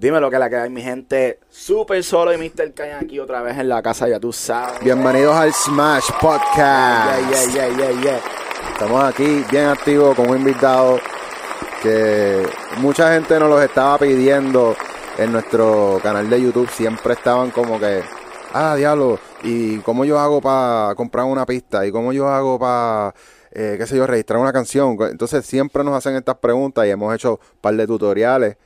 Dime lo que la que hay, mi gente. Super solo y Mr. Caña aquí otra vez en la casa, ya tú sabes. Bienvenidos al Smash Podcast. Yeah, yeah, yeah, yeah, yeah. Estamos aquí bien activos con un invitado que mucha gente nos los estaba pidiendo en nuestro canal de YouTube. Siempre estaban como que, ah, diablo, ¿y cómo yo hago para comprar una pista? ¿Y cómo yo hago para, eh, qué sé yo, registrar una canción? Entonces siempre nos hacen estas preguntas y hemos hecho un par de tutoriales,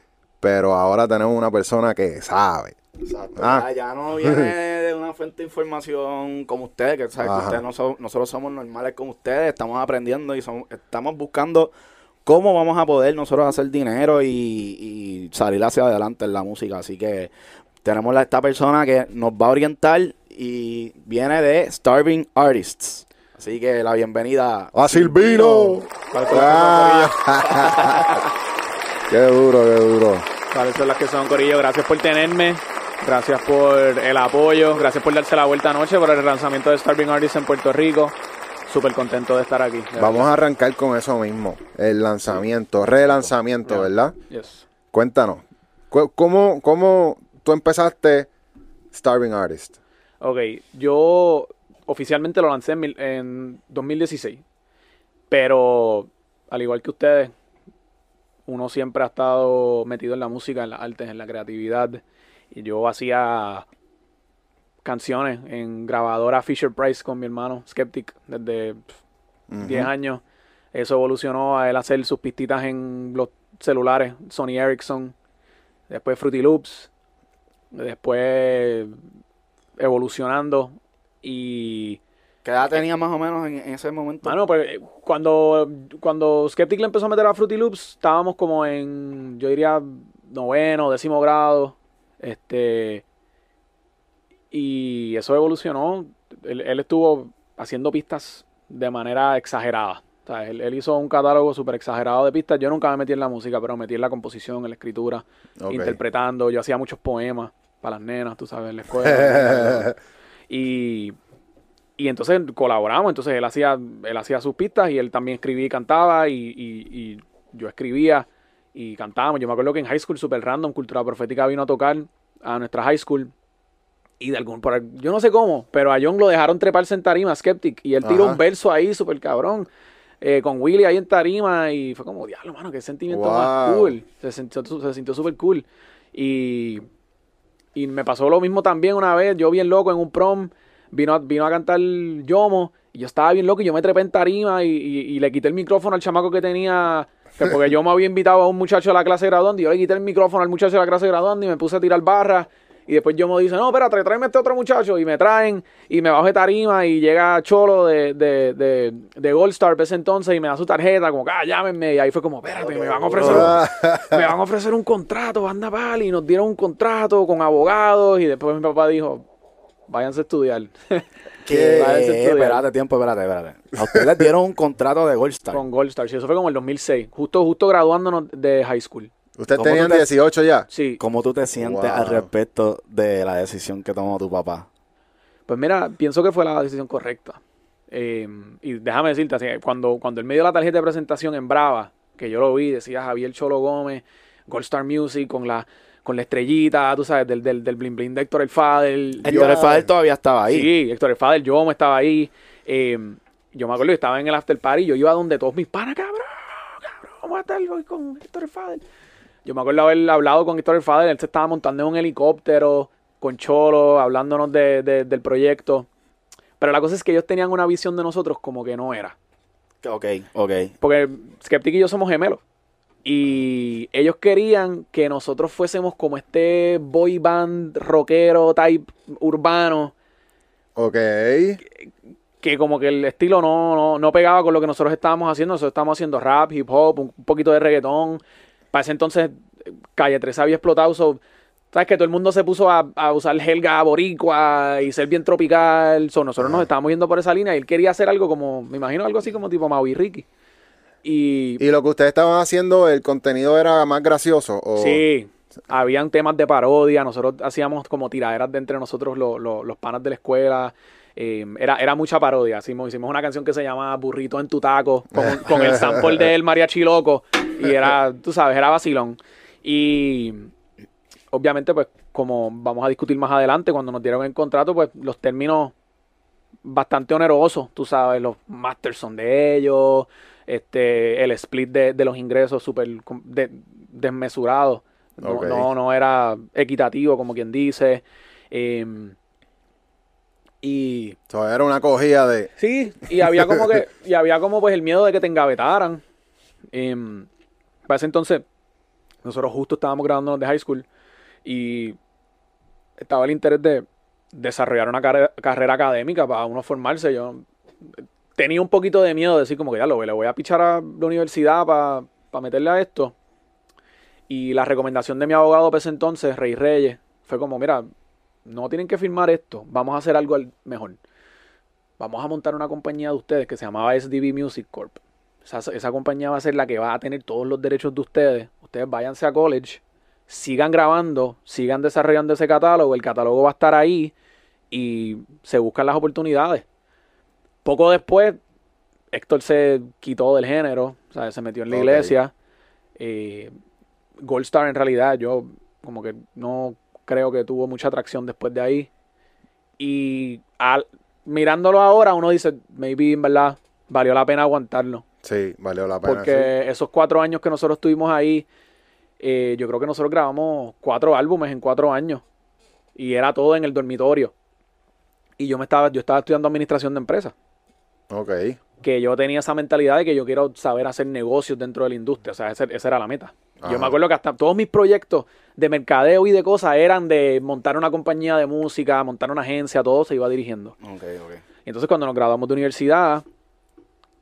pero ahora tenemos una persona que sabe. Exacto. Ah. Ya, ya no viene de una fuente de información como ustedes, que, saben que ustedes no son- nosotros somos normales como ustedes, estamos aprendiendo y somos- estamos buscando cómo vamos a poder nosotros hacer dinero y, y salir hacia adelante en la música. Así que tenemos a esta persona que nos va a orientar y viene de Starving Artists. Así que la bienvenida ¡A Silvino! Ah. qué duro, qué duro. ¿Cuáles son las que son, Corillo? Gracias por tenerme. Gracias por el apoyo. Gracias por darse la vuelta anoche por el lanzamiento de Starving Artists en Puerto Rico. Súper contento de estar aquí. de Vamos a arrancar con eso mismo, el lanzamiento, relanzamiento, ¿verdad? Yes. Cuéntanos, cu- ¿cómo, ¿cómo tú empezaste Starving Artist? Ok, yo oficialmente lo lancé en 2016. Pero, al igual que ustedes, uno siempre ha estado metido en la música, en las artes, en la creatividad. Y yo hacía canciones en grabadora Fisher Price con mi hermano Skeptic desde pf, 10 años. Eso evolucionó a él hacer sus pistitas en los celulares, Sony Ericsson, después Fruity Loops, después evolucionando y ¿Qué edad tenía más o menos en, en ese momento? Mano, pues eh, cuando, cuando Skeptic le empezó a meter a Fruity Loops, estábamos como en, yo diría, noveno, décimo grado. Este. Y eso evolucionó. Él, él estuvo haciendo pistas de manera exagerada. O sea, él, él hizo un catálogo súper exagerado de pistas. Yo nunca me metí en la música, pero me metí en la composición, en la escritura, interpretando. Yo hacía muchos poemas para las nenas, tú sabes, en la escuela. y, y entonces colaboramos. Entonces él hacía, él hacía sus pistas y él también escribía y cantaba. Y, y- y yo escribía y cantábamos. Yo me acuerdo que en high school, super random, Cultura Profética vino a tocar a nuestra high school. Y de algún, por, yo no sé cómo, pero a John lo dejaron treparse en tarima, Skeptic. Y él tiró Ajá. un verso ahí, súper cabrón. eh, con Willy ahí en tarima. Y fue como, diablo, mano, qué sentimiento más cool. Se sintió, se sintió súper cool. Y, y me pasó lo mismo también una vez. Yo bien loco en un prom. Vino a, vino a cantar Yomo. Y yo estaba bien loco y yo me trepé en tarima y, y- y le quité el micrófono al chamaco que tenía. Que porque yo me había invitado a un muchacho de la clase graduando y yo le quité el micrófono al muchacho de la clase graduando y me puse a tirar barras. Y después yo me dice, no, espérate, tráeme a este otro muchacho. Y me traen y me bajo de tarima y llega Cholo de, de, de, de Gold Star ese entonces y me da su tarjeta, como ah, llámenme. Y ahí fue como, espérate, me van a ofrecer un, me van a ofrecer un contrato, banda pal, y nos dieron un contrato con abogados y después mi papá dijo, váyanse a estudiar. ¿Qué? Váyanse a estudiar. Espérate, tiempo, espérate, espérate. A ustedes les dieron un contrato de Gold Star. con Gold Star, sí, eso fue como el 2006, justo, justo graduándonos de high school. ¿Ustedes ¿Cómo tenían te- 18 ya? Sí, ¿Cómo tú te sientes Wow. al respecto de la decisión que tomó tu papá? pues mira, pienso que fue la decisión correcta. Eh, y déjame decirte, así, cuando, cuando él me dio la tarjeta de presentación en Brava, que yo lo vi, decía Javier Cholo Gómez, Gold Star Music, con la, con la estrellita, tú sabes, del, del, del bling bling de Héctor El Fadel. Héctor El Fadel todavía estaba ahí. Sí, Héctor El Fadel, yo me estaba ahí. Eh, yo me acuerdo que estaba en el after party, yo iba donde todos mis panas, cabrón, cabrón, vamos a estar hoy con Héctor El Fadel. Yo me acuerdo haber hablado con Héctor El Fadel, él se estaba montando en un helicóptero con Cholo, hablándonos de- de- del proyecto. Pero la cosa es que ellos tenían una visión de nosotros como que no era. Ok, ok. Porque Skeptic y yo somos gemelos. Y ellos querían que nosotros fuésemos como este boy band rockero type urbano. Ok. que como que el estilo no, no, no pegaba con lo que nosotros estábamos haciendo. Nosotros estábamos haciendo rap, hip hop, un, un poquito de reggaetón. Para ese entonces, Calle 13 había explotado. so, ¿Sabes? Que todo el mundo se puso a, a usar helga boricua y ser bien tropical. So, nosotros nos estábamos yendo por esa línea y él quería hacer algo como, me imagino algo así como tipo Maui Ricky. Y, ¿Y lo que ustedes estaban haciendo, el contenido era más gracioso? O... Sí, habían temas de parodia, nosotros hacíamos como tiraderas de entre nosotros lo- lo- los panas de la escuela. eh, era, era mucha parodia. Hicimos, hicimos una canción que se llama Burrito en tu taco, con, con el sample del mariachi loco. Y era, tú sabes, era vacilón. Y obviamente, pues, como vamos a discutir más adelante, cuando nos dieron el contrato, pues los términos bastante onerosos, tú sabes, los masters son de ellos, este, el split de, de los ingresos súper de- desmesurado. No, no, no era equitativo, como quien dice. Em, y So, era una cogida de. Sí, y había como que, y había como pues el miedo de que te engavetaran. Em, para ese entonces, nosotros justo estábamos graduándonos de high school y estaba el interés de desarrollar una carre- carrera académica para uno formarse. Yo tenía un poquito de miedo de decir como que ya lo le voy a pichar a la universidad para meterle a esto. Y la recomendación de mi abogado para entonces, Rey Reyes, fue como, mira, no tienen que firmar esto, vamos a hacer algo al- mejor vamos a montar una compañía de ustedes que se llamaba SDB Music Corp. Esa, esa compañía va a ser la que va a tener todos los derechos de ustedes. Ustedes váyanse a college, sigan grabando, sigan desarrollando ese catálogo. El catálogo va a estar ahí y se buscan las oportunidades. Poco después, Héctor se quitó del género, o sea, se metió en la iglesia. Eh, Gold Star en realidad, yo como que no creo que tuvo mucha atracción después de ahí. Y al, mirándolo ahora, uno dice, maybe en verdad valió la pena aguantarlo. Sí, valió la pena. Porque esos cuatro años que nosotros estuvimos ahí, eh, yo creo que nosotros grabamos cuatro álbumes en cuatro años. Y era todo en el dormitorio. Y yo me estaba, yo estaba estudiando administración de empresas. Ok. Que yo tenía esa mentalidad de que yo quiero saber hacer negocios dentro de la industria. O sea, esa era la meta. Ajá. Yo me acuerdo que hasta todos mis proyectos de mercadeo y de cosas eran de montar una compañía de música, montar una agencia, todo se iba dirigiendo. Ok, ok. Entonces cuando nos graduamos de universidad,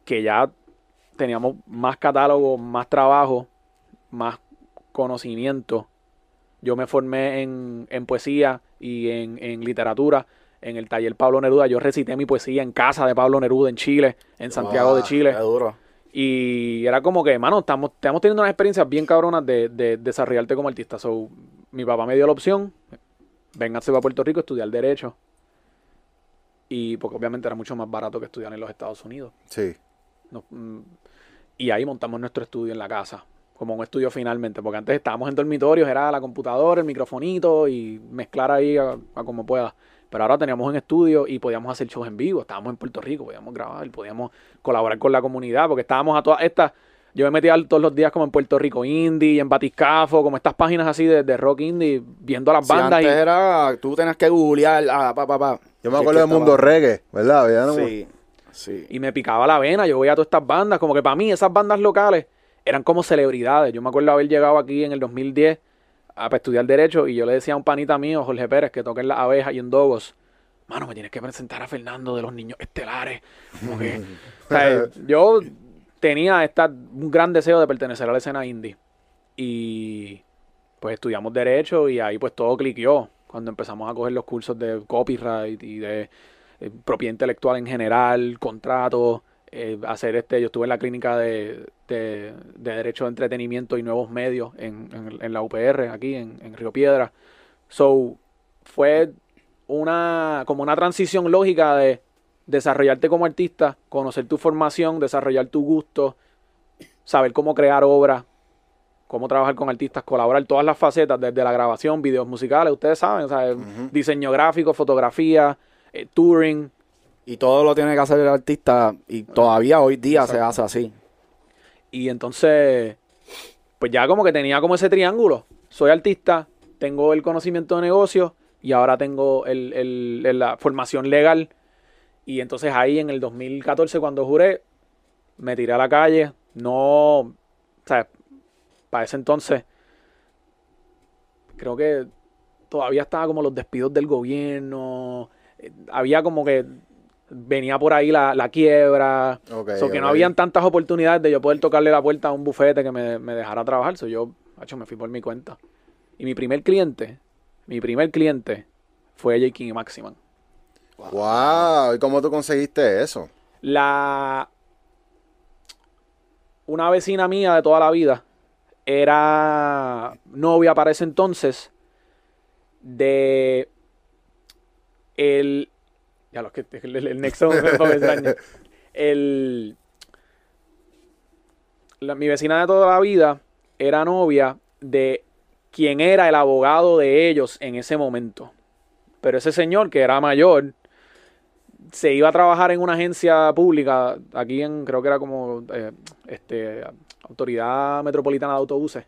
que ya teníamos más catálogo, más trabajo, más conocimiento, yo me formé en, en poesía y en, en literatura en el taller Pablo Neruda. Yo recité mi poesía en casa de Pablo Neruda en Chile, en Santiago de Chile. Qué duro. Y era como que, mano, estamos, estamos teniendo unas experiencias bien cabronas de, de desarrollarte como artista. So, mi papá me dio la opción, véngase a Puerto Rico a estudiar Derecho. Y porque obviamente era mucho más barato que estudiar en los Estados Unidos. Sí. Mm, y ahí montamos nuestro estudio en la casa, como un estudio finalmente, porque antes estábamos en dormitorios, era la computadora, el microfonito y mezclar ahí a, a como pueda. Pero ahora teníamos un estudio y podíamos hacer shows en vivo, estábamos en Puerto Rico, podíamos grabar, podíamos colaborar con la comunidad, porque estábamos a todas estas, yo me metía todos los días como en Puerto Rico Indie, en Batiscafo, como estas páginas así de, de rock indie, viendo las Si bandas antes y era, tú tenías que googlear, ah, pa, pa, pa. Yo me Sí, acuerdo del mundo reggae, ¿verdad? Sí, sí. y me picaba la vena. Yo veía todas estas bandas, como que para mí esas bandas locales eran como celebridades. Yo me acuerdo haber llegado aquí en el 2010 a para estudiar Derecho y yo le decía a un panita mío, Jorge Pérez, que toca en Las Abejas y en Dogos, mano, me tienes que presentar a Fernando de los Niños Estelares. Como que, o sea, yo tenía esta, un gran deseo de pertenecer a la escena indie. Y pues estudiamos Derecho y ahí pues todo cliqueó. Cuando empezamos a coger los cursos de copyright y de eh, propiedad intelectual en general, contratos, eh, hacer este, yo estuve en la clínica de, de- de Derecho de Entretenimiento y Nuevos Medios en, en- en la UPR, aquí en, en Río Piedra. So, fue una, como una transición lógica de desarrollarte como artista, conocer tu formación, desarrollar tu gusto, saber cómo crear obras, cómo trabajar con artistas, colaborar todas las facetas, desde la grabación, videos musicales, ustedes saben, o sea, diseño gráfico, fotografía, eh, touring, Y todo lo tiene que hacer el artista y todavía hoy día se hace así. Y entonces, pues ya como que tenía como ese triángulo. Soy artista, tengo el conocimiento de negocio y ahora tengo el, el- el- la formación legal. Y entonces ahí en el 2014 cuando juré, me tiré a la calle. No, o sea, para ese entonces, creo que todavía estaba como los despidos del gobierno. eh, Había como que venía por ahí la, la quiebra. Ok, So, que no habían tantas oportunidades de yo poder tocarle la puerta a un bufete que me, me dejara trabajar. So, yo, macho, me fui por mi cuenta. Y mi primer cliente, mi primer cliente fue J. King y Maximan. Wow, ¿y cómo tú conseguiste eso? La. Una vecina mía de toda la vida era novia para ese entonces de. El. Ya lo que el, nexo me fue extraño. El. la- mi vecina de toda la vida era novia de quien era el abogado de ellos en ese momento. Pero ese señor, que era mayor, se iba a trabajar en una agencia pública, aquí en, creo que era como, eh, este, Autoridad Metropolitana de Autobuses,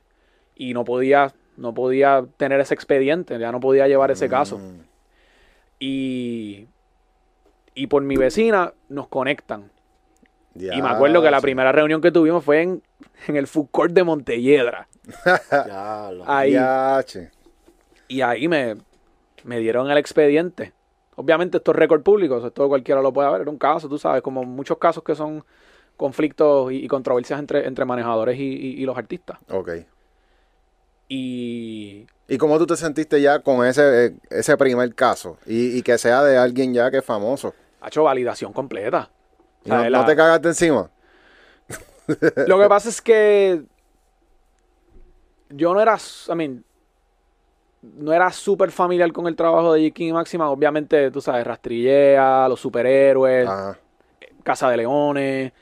y no podía, no podía tener ese expediente, ya no podía llevar ese caso. Mm. Y, y por mi vecina nos conectan. Y me acuerdo que la sí. primera reunión que tuvimos fue en, en el food court de Montelledra. Ya, lo- Ahí. Ya. Y ahí me, me dieron el expediente. Obviamente esto es récord público, esto cualquiera lo puede ver. Era un caso, tú sabes, como muchos casos que son conflictos y, y controversias entre, entre manejadores y, y- y los artistas. Ok. Y ¿Y cómo tú te sentiste ya con ese, eh, ese primer caso? Y, y que sea de alguien ya que es famoso. Ha hecho validación completa. O Y sea, no, la- no te cagaste encima. Lo que pasa es que yo no era, I mean, no era súper familiar con el trabajo de J. King y Máxima. Obviamente, tú sabes, Rastrillea, los superhéroes, Ajá. Casa de Leones,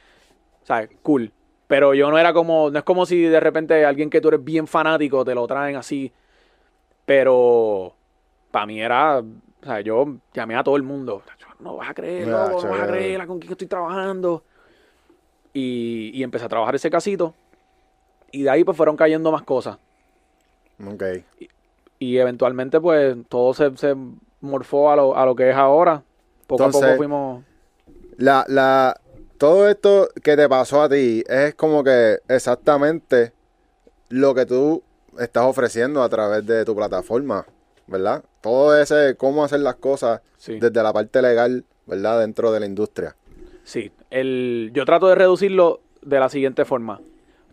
¿sabes? Cool. Pero yo no era como, no es como si de repente alguien que tú eres bien fanático te lo traen así. Pero para mí era, o sea, yo llamé a todo el mundo. No vas a creer, no, no vas a chévere. creer con quién estoy trabajando. Y, y empecé a trabajar ese casito. Y de ahí pues fueron cayendo más cosas. Ok. Y eventualmente pues todo se, se morfó a lo, a lo que es ahora. Poco a poco fuimos... La, la, todo esto que te pasó a ti es como que exactamente lo que tú estás ofreciendo a través de tu plataforma, ¿verdad? Todo ese, cómo hacer las cosas Sí. desde la parte legal, ¿verdad? Dentro de la industria. Sí, el, yo trato de reducirlo de la siguiente forma.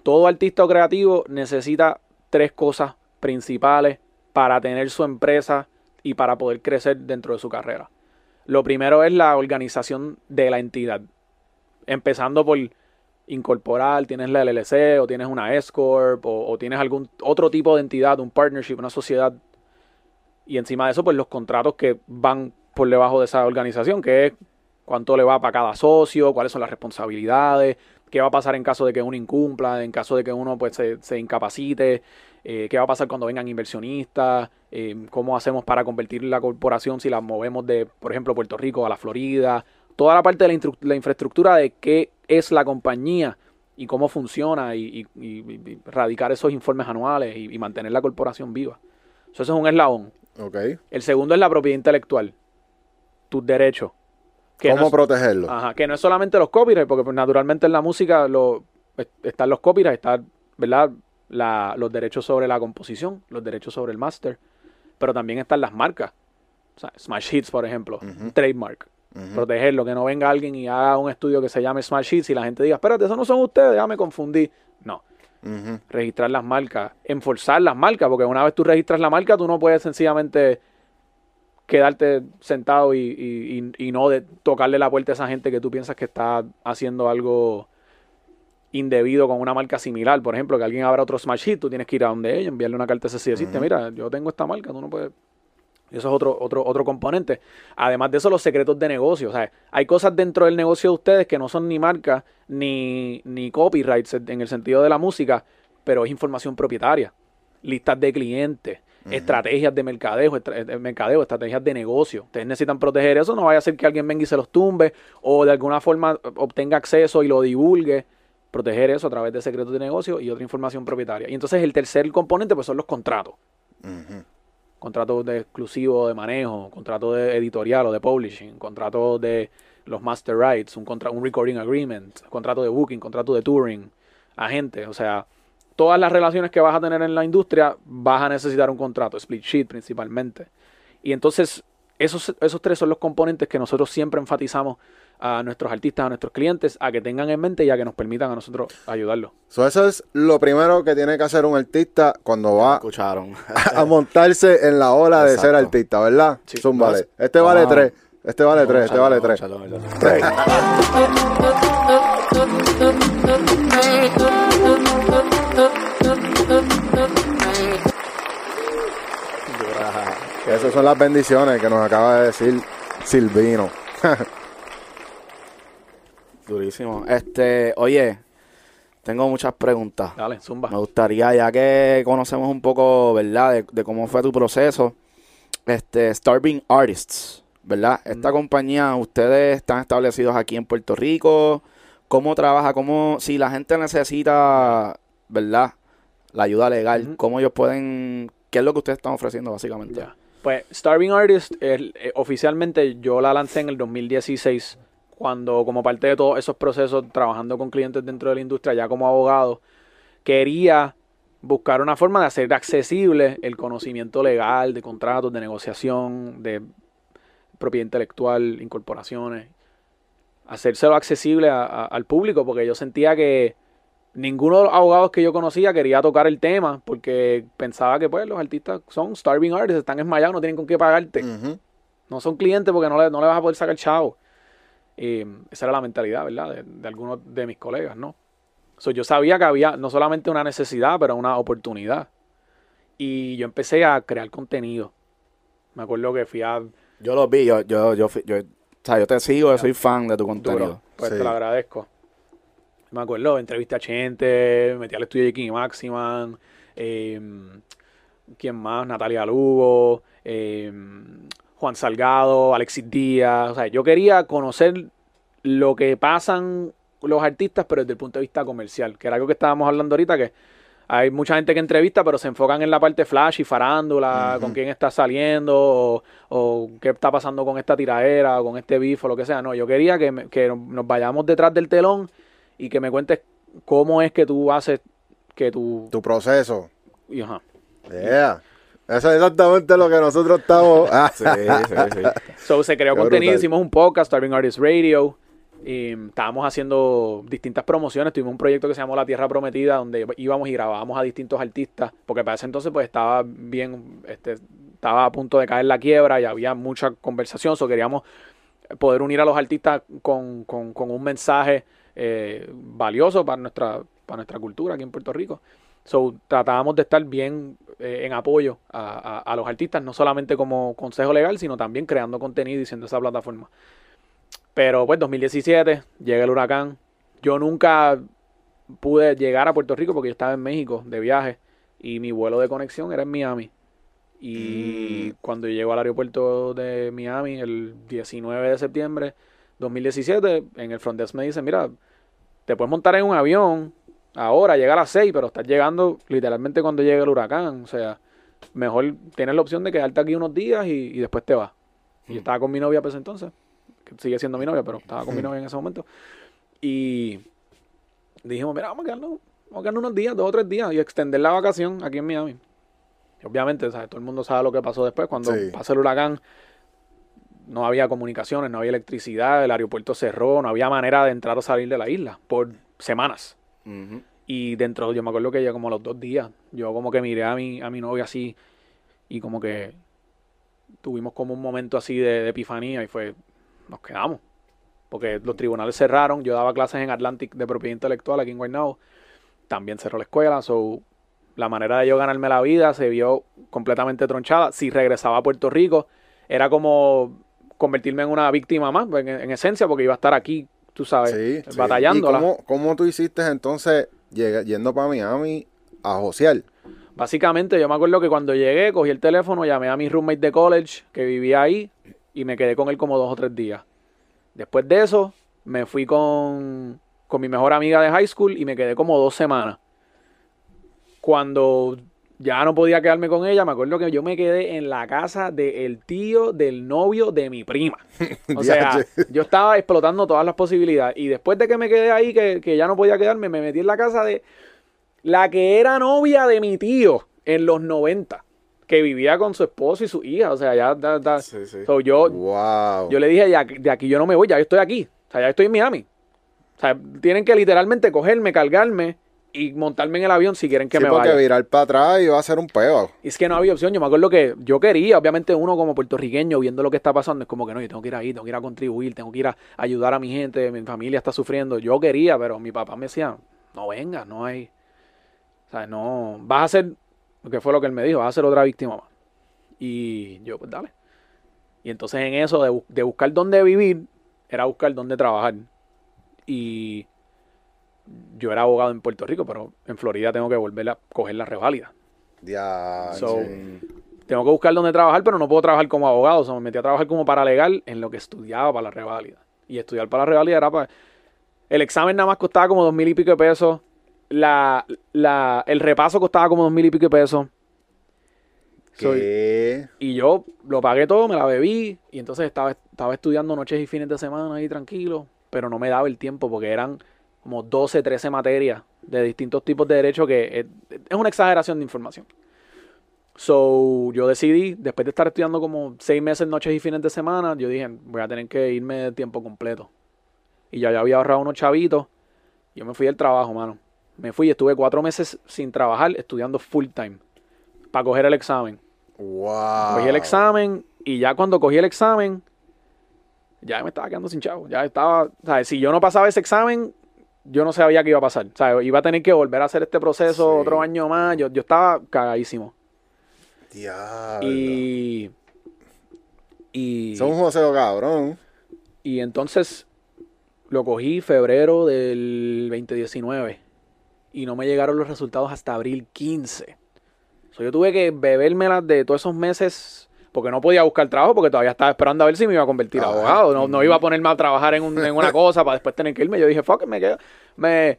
Todo artista o creativo necesita tres cosas principales para tener su empresa y para poder crecer dentro de su carrera. Lo primero es la organización de la entidad. Empezando por incorporar, tienes la LLC o tienes una S-Corp o, o tienes algún otro tipo de entidad, un partnership, una sociedad. Y encima de eso, pues los contratos que van por debajo de esa organización, que es cuánto le va para cada socio, cuáles son las responsabilidades, qué va a pasar en caso de que uno incumpla, en caso de que uno pues se, incapacite, eh, qué va a pasar cuando vengan inversionistas, eh, cómo hacemos para convertir la corporación si la movemos de, por ejemplo, Puerto Rico a la Florida, toda la parte de la, la infraestructura de qué es la compañía y cómo funciona y, y- y- radicar esos informes anuales y mantener la corporación viva. Eso es un eslabón. El segundo es la propiedad intelectual, tus derechos. Que ¿Cómo no es- protegerlo? Ajá, que no es solamente los copyrights, porque pues, naturalmente en la música lo, est- están los copyrights, están, ¿verdad? La- los derechos sobre la composición, los derechos sobre el master, pero también están las marcas. O sea, Smash Hits, por ejemplo, un trademark. Protegerlo, que no venga alguien y haga un estudio que se llame Smash Hits y la gente diga, espérate, esos no son ustedes, ya me confundí. No, Registrar las marcas, enforzar las marcas, porque una vez tú registras la marca, tú no puedes sencillamente quedarte sentado y, y- y- y no de tocarle la puerta a esa gente que tú piensas que está haciendo algo indebido con una marca similar. Por ejemplo, que alguien abra otro Smash Hit, tú tienes que ir a donde ella, enviarle una carta así y decirte, mira, yo tengo esta marca, tú no puedes... Eso es otro, otro, otro componente. Además de eso, los secretos de negocio. O sea, hay cosas dentro del negocio de ustedes que no son ni marcas ni, ni copyrights en el sentido de la música, pero es información propietaria. Listas de clientes, estrategias de mercadeo, estra- de mercadeo, estrategias de negocio. Ustedes necesitan proteger eso. No vaya a ser que alguien venga y se los tumbe o de alguna forma obtenga acceso y lo divulgue. Proteger eso a través de secretos de negocio y otra información propietaria. Y entonces el tercer componente pues son los contratos. Contratos de exclusivo de manejo, contrato de editorial o de publishing, contrato de los master rights, un, contra un recording agreement, contrato de booking, contrato de touring, agente, o sea, todas las relaciones que vas a tener en la industria vas a necesitar un contrato, split sheet principalmente. Y entonces esos, esos tres son los componentes que nosotros siempre enfatizamos a nuestros artistas, a nuestros clientes, a que tengan en mente y a que nos permitan a nosotros ayudarlos. So, eso es lo primero que tiene que hacer un artista cuando va Escucharon. a montarse en la ola de ser artista, ¿verdad? Sí. Zúmbale. No, Este vale tres. Este vale tres. Este vale. Tres. Esas son las bendiciones que nos acaba de decir Silvino. Durísimo. Este, oye, Tengo muchas preguntas. Dale, zumba. Me gustaría, ya que conocemos un poco, ¿verdad?, de, de cómo fue tu proceso, este, Starving Artists, ¿verdad? Esta compañía, ustedes están establecidos aquí en Puerto Rico. ¿Cómo trabaja? ¿Cómo, si la gente necesita, ¿verdad?, la ayuda legal. ¿cómo ellos pueden, qué es lo que ustedes están ofreciendo básicamente? Pues Starving Artist, el- eh, oficialmente yo la lancé en el 2016, cuando como parte de todos esos procesos, trabajando con clientes dentro de la industria, ya como abogado, quería buscar una forma de hacer accesible el conocimiento legal de contratos, de negociación, de propiedad intelectual, incorporaciones, hacérselo accesible a- a- al público, porque yo sentía que ninguno de los abogados que yo conocía quería tocar el tema, porque pensaba que pues los artistas son starving artists, están esmayados, no tienen con qué pagarte, no son clientes porque no le, no le vas a poder sacar chavo. Y esa era la mentalidad, ¿verdad? De, de algunos de mis colegas, ¿no? So, yo sabía que había no solamente una necesidad, pero una oportunidad. Y yo empecé a crear contenido. Me acuerdo que fui a Yo los vi, yo, yo, yo, fui- yo, o sea, yo te sigo, yo soy fan de tu contenido. Duro. Pues Sí. te lo agradezco. Me acuerdo, entrevisté a Chente, metí al estudio de King y Maximan, eh, ¿quién más? Natalia Lugo, eh, Juan Salgado, Alexis Díaz. O sea, yo quería conocer lo que pasan los artistas, pero desde el punto de vista comercial, que era algo que estábamos hablando ahorita, que hay mucha gente que entrevista, pero se enfocan en la parte flash y farándula, con quién está saliendo, o, o qué está pasando con esta tiradera, o con este bif, o lo que sea. No, yo quería que, me- que nos vayamos detrás del telón y que me cuentes cómo es que tú haces que tú... Tu proceso. y ajá. Yeah. Eso es exactamente lo que nosotros estamos. Ah, Sí, sí, sí. So, se creó Qué contenido, brutal. hicimos un podcast, Starving Artist Radio. Y estábamos haciendo distintas promociones. Tuvimos un proyecto que se llamó La Tierra Prometida, donde íbamos y grabábamos a distintos artistas. Porque para ese entonces, pues estaba bien, este, estaba a punto de caer la quiebra y había mucha conversación. So, queríamos poder unir a los artistas con, con- con un mensaje eh, valioso para nuestra, para nuestra cultura aquí en Puerto Rico. So, tratábamos de estar bien eh, en apoyo a, a- a los artistas, no solamente como consejo legal, sino también creando contenido y siendo esa plataforma. Pero pues 2017, llega el huracán. Yo nunca pude llegar a Puerto Rico porque yo estaba en México de viaje y mi vuelo de conexión era en Miami. Y cuando llego al aeropuerto de Miami el 19 de septiembre 2017, en el front desk me dicen, mira, te puedes montar en un avión ahora, llega a las 6, pero estás llegando literalmente cuando llegue el huracán. O sea, mejor tienes la opción de quedarte aquí unos días y, y después te vas. Y yo estaba con mi novia pues entonces, que sigue siendo mi novia, pero estaba con mi novia en ese momento. Y dijimos, mira, vamos a quedarnos, vamos a quedarnos unos días, dos o tres días, y extender la vacación aquí en Miami. Y obviamente, ¿sabes? todo el mundo sabe lo que pasó después. Cuando Sí. pasó el huracán, no había comunicaciones, no había electricidad, el aeropuerto cerró, no había manera de entrar o salir de la isla por semanas. Y dentro, yo me acuerdo que ya como los dos días, yo como que miré a mi, a mi novia así y como que tuvimos como un momento así de, epifanía y fue, nos quedamos. Porque los tribunales cerraron, yo daba clases en Atlantic de propiedad intelectual aquí en Guaynabo, también cerró la escuela, so la manera de yo ganarme la vida se vio completamente tronchada. Si regresaba a Puerto Rico, era como convertirme en una víctima más, en esencia, porque iba a estar aquí, tú sabes, sí, sí. batallándola. ¿Y cómo, cómo tú hiciste entonces yendo para Miami a josear? Básicamente, yo me acuerdo que cuando llegué, cogí el teléfono, llamé a mi roommate de college que vivía ahí y me quedé con él como dos o tres días. Después de eso, me fui con, con mi mejor amiga de high school y me quedé como dos semanas. Cuando ya no podía quedarme con ella, me acuerdo que yo me quedé en la casa del tío del novio de mi prima. O sea, yo estaba explotando todas las posibilidades. Y después de que me quedé ahí, que, que ya no podía quedarme, me metí en la casa de la que era novia de mi tío en los 90, que vivía con su esposo y su hija. O sea, ya, Sí, sí. So, yo, wow. yo le dije, ya, de aquí yo no me voy, ya yo estoy aquí. O sea, ya estoy en Miami. O sea, tienen que literalmente cogerme, cargarme y montarme en el avión si quieren que sí, me porque vaya. virar para atrás iba a ser un peo. Y es que no había opción. Yo me acuerdo que yo quería, obviamente uno como puertorriqueño viendo lo que está pasando, es como que no, yo tengo que ir ahí, tengo que ir a contribuir, tengo que ir a ayudar a mi gente, mi familia está sufriendo. Yo quería, pero mi papá me decía, no venga, no hay. O sea, no, vas a ser, que fue lo que él me dijo, vas a ser otra víctima más. Y yo, pues dale. Y entonces en eso de buscar dónde vivir, era buscar dónde trabajar. Y yo era abogado en Puerto Rico, pero en Florida tengo que volver a coger la reválida. Ya. So, tengo que buscar dónde trabajar, pero no puedo trabajar como abogado. O sea, me metí a trabajar como paralegal en lo que estudiaba para la reválida. Y estudiar para la reválida era para... El examen nada más costaba como dos mil y pico de pesos. La, la, el repaso costaba como dos mil y pico de pesos. ¿Qué? y yo lo pagué todo, me la bebí. Y entonces estaba, estaba estudiando noches y fines de semana ahí tranquilo. Pero no me daba el tiempo porque eran como 12, 13 materias de distintos tipos de derecho que es, es una exageración de información. So, yo decidí, después de estar estudiando como seis meses, noches y fines de semana, yo dije, voy a tener que irme de tiempo completo. Y ya, ya había ahorrado unos chavitos. Yo me fui del trabajo, mano. Me fui y estuve cuatro meses sin trabajar, estudiando full time. Para coger el examen. Wow. Cogí el examen y ya cuando cogí el examen, ya me estaba quedando sin chavo. Ya estaba, o sea, si yo no pasaba ese examen, yo no sabía qué iba a pasar. O sea, iba a tener que volver a hacer este proceso Sí. otro año más. Yo, yo estaba cagadísimo. Diablo. Y. Y, Son un joseo cabrón. y entonces lo cogí febrero del 2019 y no me llegaron los resultados hasta abril 15. So, yo tuve que bebérmelas de todos esos meses porque no podía buscar trabajo porque todavía estaba esperando a ver si me iba a convertir a Ah, abogado. No, no iba a ponerme a trabajar en, un- en una cosa para después tener que irme. Yo dije, fuck, me quedo, me,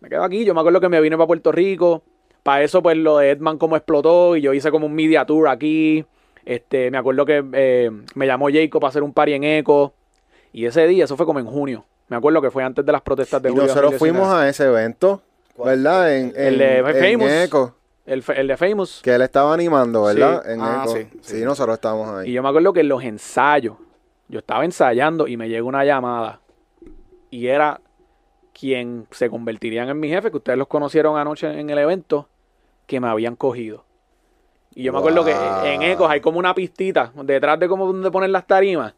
me quedo aquí. Yo me acuerdo que me vine para Puerto Rico. Para eso, pues lo de Edman como explotó y yo hice como un media tour aquí. Este, me acuerdo que eh, me llamó Jacob para hacer un party en Eco. Y ese día, eso fue como en junio. Me acuerdo que fue antes de las protestas de Y julio nosotros 2019. fuimos a ese evento, ¿verdad? En, El en- en. Eco, el, el de Famous. que él estaba animando, ¿verdad? Sí. En Ah, sí, Sí, sí. nosotros estábamos ahí. Y yo me acuerdo que en los ensayos, yo estaba ensayando y me llegó una llamada. Y era quien se convertirían en mi jefe, que ustedes los conocieron anoche en el evento, que me habían cogido. Y yo me acuerdo que en Ecos hay como una pistita detrás de como donde ponen las tarimas.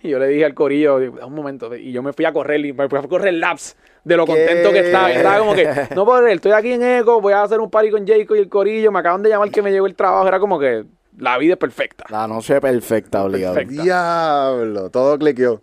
Y yo le dije al corillo, un momento, y yo me fui a correr, y me fui a correr laps de lo ¿Qué? contento que estaba. Yo Estaba como que, no puedo creer, estoy aquí en Eco, voy a hacer un party con Jacob y el corillo, me acaban de llamar que me llegó el trabajo, era como que la vida es perfecta. La noche perfecta, obligado. Perfecta. Diablo, todo cliqueó.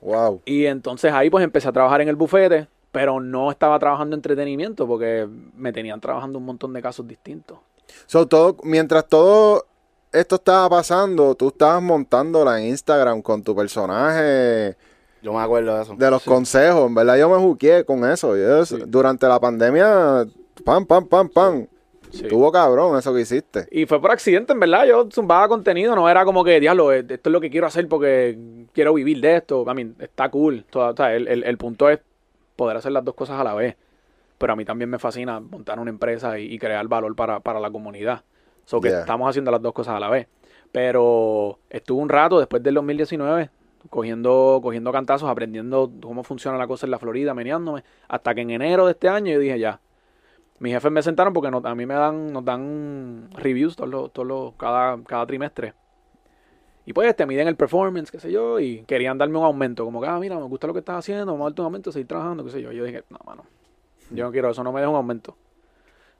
Wow. Y entonces ahí pues empecé a trabajar en el bufete, pero no estaba trabajando entretenimiento porque me tenían trabajando un montón de casos distintos. So, todo, mientras todo esto estaba pasando, tú estabas montándola en Instagram con tu personaje Yo me acuerdo de eso. de los consejos, en verdad yo me juqué con eso. Yo, Sí. Durante la pandemia, pam, pam, pam, pam. Sí. Tuvo cabrón eso que hiciste. Y fue por accidente, en verdad. Yo zumbaba contenido, no era como que, diablo, eh, esto es lo que quiero hacer porque quiero vivir de esto. I mean, está cool. O sea, el, el- el punto es poder hacer las dos cosas a la vez. Pero a mí también me fascina montar una empresa y, y crear valor para, para la comunidad. So que Yeah. estamos haciendo las dos cosas a la vez. Pero estuve un rato después del 2019 cogiendo, cogiendo cantazos, aprendiendo cómo funciona la cosa en la Florida, meneándome. Hasta que en enero de este año yo dije ya. Mis jefes me sentaron porque no- a mí me dan, nos dan reviews todos los, todos los- cada, cada trimestre. Y pues te miden el performance, qué sé yo, y querían darme un aumento. Como que, ah, mira, me gusta lo que estás haciendo, vamos a darte un aumento, seguir trabajando, qué sé yo. Yo dije, no, mano, yo no quiero eso, no me dejes un aumento.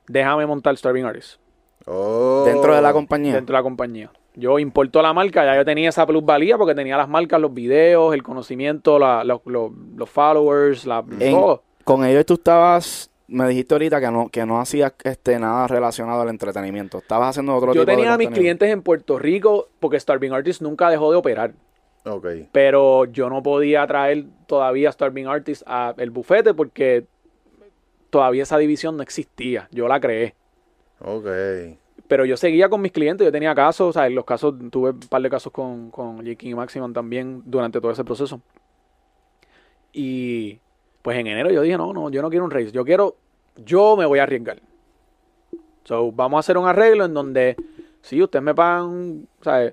Déjame montar Starving Artist Oh. Dentro de la compañía. dentro de la compañía. Yo importo la marca, ya yo tenía esa plusvalía porque tenía las marcas, los videos, el conocimiento, la- los- los- los followers, la, En- todo. Con ellos tú estabas, me dijiste ahorita que no, que no hacías este, nada relacionado al entretenimiento. Estabas haciendo otro Yo tipo de tenía a mis clientes en Puerto Rico porque Starving Artist nunca dejó de operar. Ok. Pero yo no podía traer todavía Starving Artist a el bufete porque todavía esa división no existía. Yo la creé. Ok. Pero yo seguía con mis clientes, yo tenía casos, o sea, en los casos, tuve un par de casos con, con y Maximan también durante todo ese proceso. Y pues en enero yo dije, no, no, yo no quiero un race, yo quiero, yo me voy a arriesgar. So, vamos a hacer un arreglo en donde, si ustedes me pagan, sea,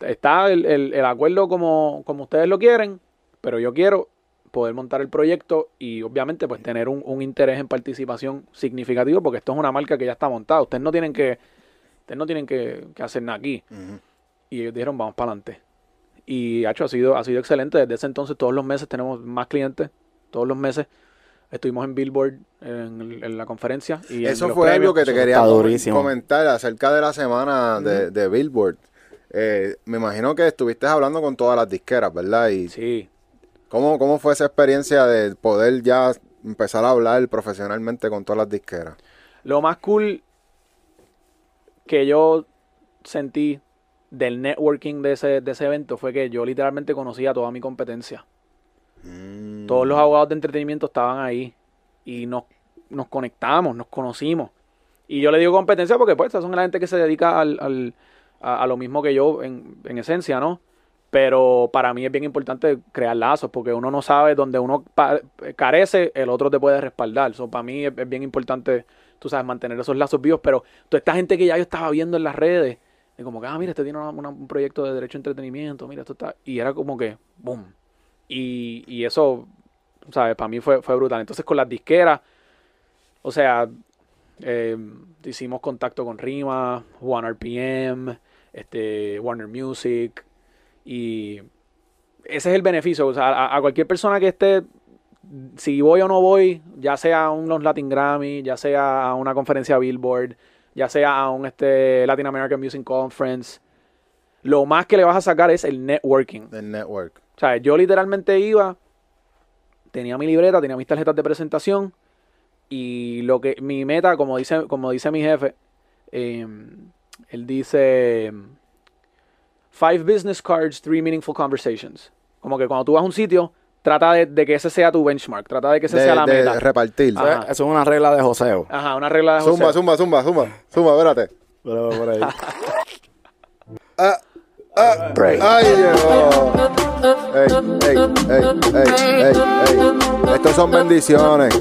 está el, el- el acuerdo como, como ustedes lo quieren, pero yo quiero poder montar el proyecto y obviamente pues tener un, un interés en participación significativo porque esto es una marca que ya está montada. Ustedes no tienen que, ustedes no tienen que, que hacer nada aquí. Y ellos dijeron, vamos para adelante. Y hecho, ha sido, ha sido excelente. Desde ese entonces todos los meses tenemos más clientes. Todos los meses estuvimos en Billboard en, el- en la conferencia. Y en Eso los fue premios. algo que te quería comentar acerca de la semana de, de Billboard. Eh, me imagino que estuviste hablando con todas las disqueras, ¿verdad? Y Sí. ¿Cómo, ¿Cómo fue esa experiencia de poder ya empezar a hablar profesionalmente con todas las disqueras? Lo más cool que yo sentí del networking de ese, de ese evento fue que yo literalmente conocía a toda mi competencia. Mm. Todos los abogados de entretenimiento estaban ahí y nos, nos conectamos, nos conocimos. Y yo le digo competencia porque pues esas son la gente que se dedica al, al- a, a lo mismo que yo en, en esencia, ¿no? Pero para mí es bien importante crear lazos porque uno no sabe donde uno pa- carece, el otro te puede respaldar. So, para mí es, bien importante, tú sabes, mantener esos lazos vivos. Pero toda esta gente que ya yo estaba viendo en las redes, de como que, ah, mira, este tiene un proyecto de derecho a entretenimiento, mira, esto está... Y era como que, boom. Y, y eso, ¿sabes? Para mí fue, fue brutal. Entonces con las disqueras, o sea, eh, hicimos contacto con Rima, One RPM, este, Warner Music, y ese es el beneficio. O sea, a, a cualquier persona que esté, si voy o no voy, ya sea a unos Latin Grammy, ya sea a una conferencia Billboard, ya sea a un este, Latin American Music Conference, lo más que le vas a sacar es el networking. Del network. O sea, yo literalmente iba, tenía mi libreta, tenía mis tarjetas de presentación y lo que mi meta, como dice, como dice mi jefe, eh, él dice five business cards, three meaningful conversations. Como que cuando tú vas a un sitio, trata de, de que ese sea tu benchmark, trata de que ese De, sea la de meta. repartir. Eso es- Ajá. Eso es una regla de joseo. Ajá, una regla de José. Zumba, zumba, zumba, zumba, zumba, espérate. Pero por ahí. Ah, ah, ay, llegó. Ey, ey, ey, ey, ey, ey. Estos son bendiciones.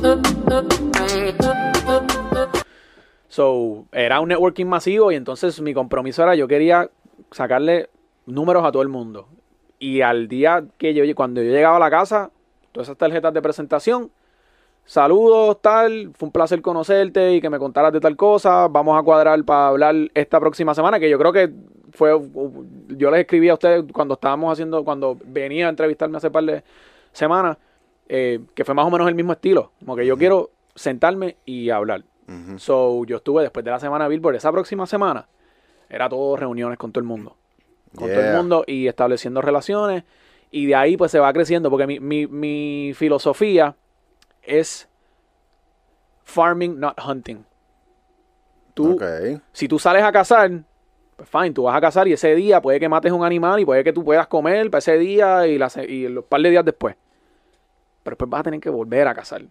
So, era un networking masivo y entonces mi compromiso era yo quería sacarle números a todo el mundo. Y al día que yo, cuando yo llegaba a la casa, todas esas tarjetas de presentación, saludos, tal, fue un placer conocerte y que me contaras de tal cosa, vamos a cuadrar para hablar esta próxima semana, que yo creo que fue, yo les escribí a ustedes cuando estábamos haciendo, cuando venía a entrevistarme hace par de semanas, eh, que fue más o menos el mismo estilo, como que yo quiero sentarme y hablar. So, yo estuve después de la semana Billboard, esa próxima semana, era todo reuniones con todo el mundo. Con todo el mundo y estableciendo relaciones. Y de ahí pues se va creciendo, porque mi, mi, mi filosofía es farming, not hunting. Tú, si tú sales a cazar, pues fine, tú vas a cazar y ese día puede que mates un animal y puede que tú puedas comer para ese día y, la, y los par de días después. Pero después vas a tener que volver a cazar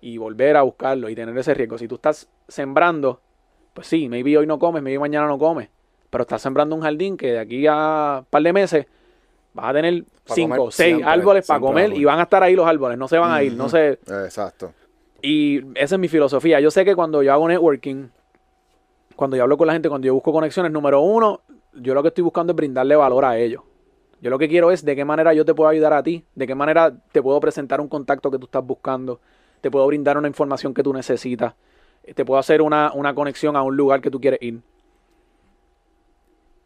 y volver a buscarlo y tener ese riesgo. Si tú estás sembrando, pues sí, maybe hoy no comes, maybe mañana no comes, pero estás sembrando un jardín que de aquí a un par de meses vas a tener cinco, comer seis siempre, árboles para comer árbol. y van a estar ahí los árboles, no se van a ir, no Ujú. se, Exacto. y esa es mi filosofía. Yo sé que cuando yo hago networking, cuando yo hablo con la gente, cuando yo busco conexiones, número uno, yo lo que estoy buscando es brindarle valor a ellos. Yo lo que quiero es de qué manera yo te puedo ayudar a ti, de qué manera te puedo presentar un contacto que tú estás buscando, te puedo brindar una información que tú necesitas, te puedo hacer una, una conexión a un lugar que tú quieres ir.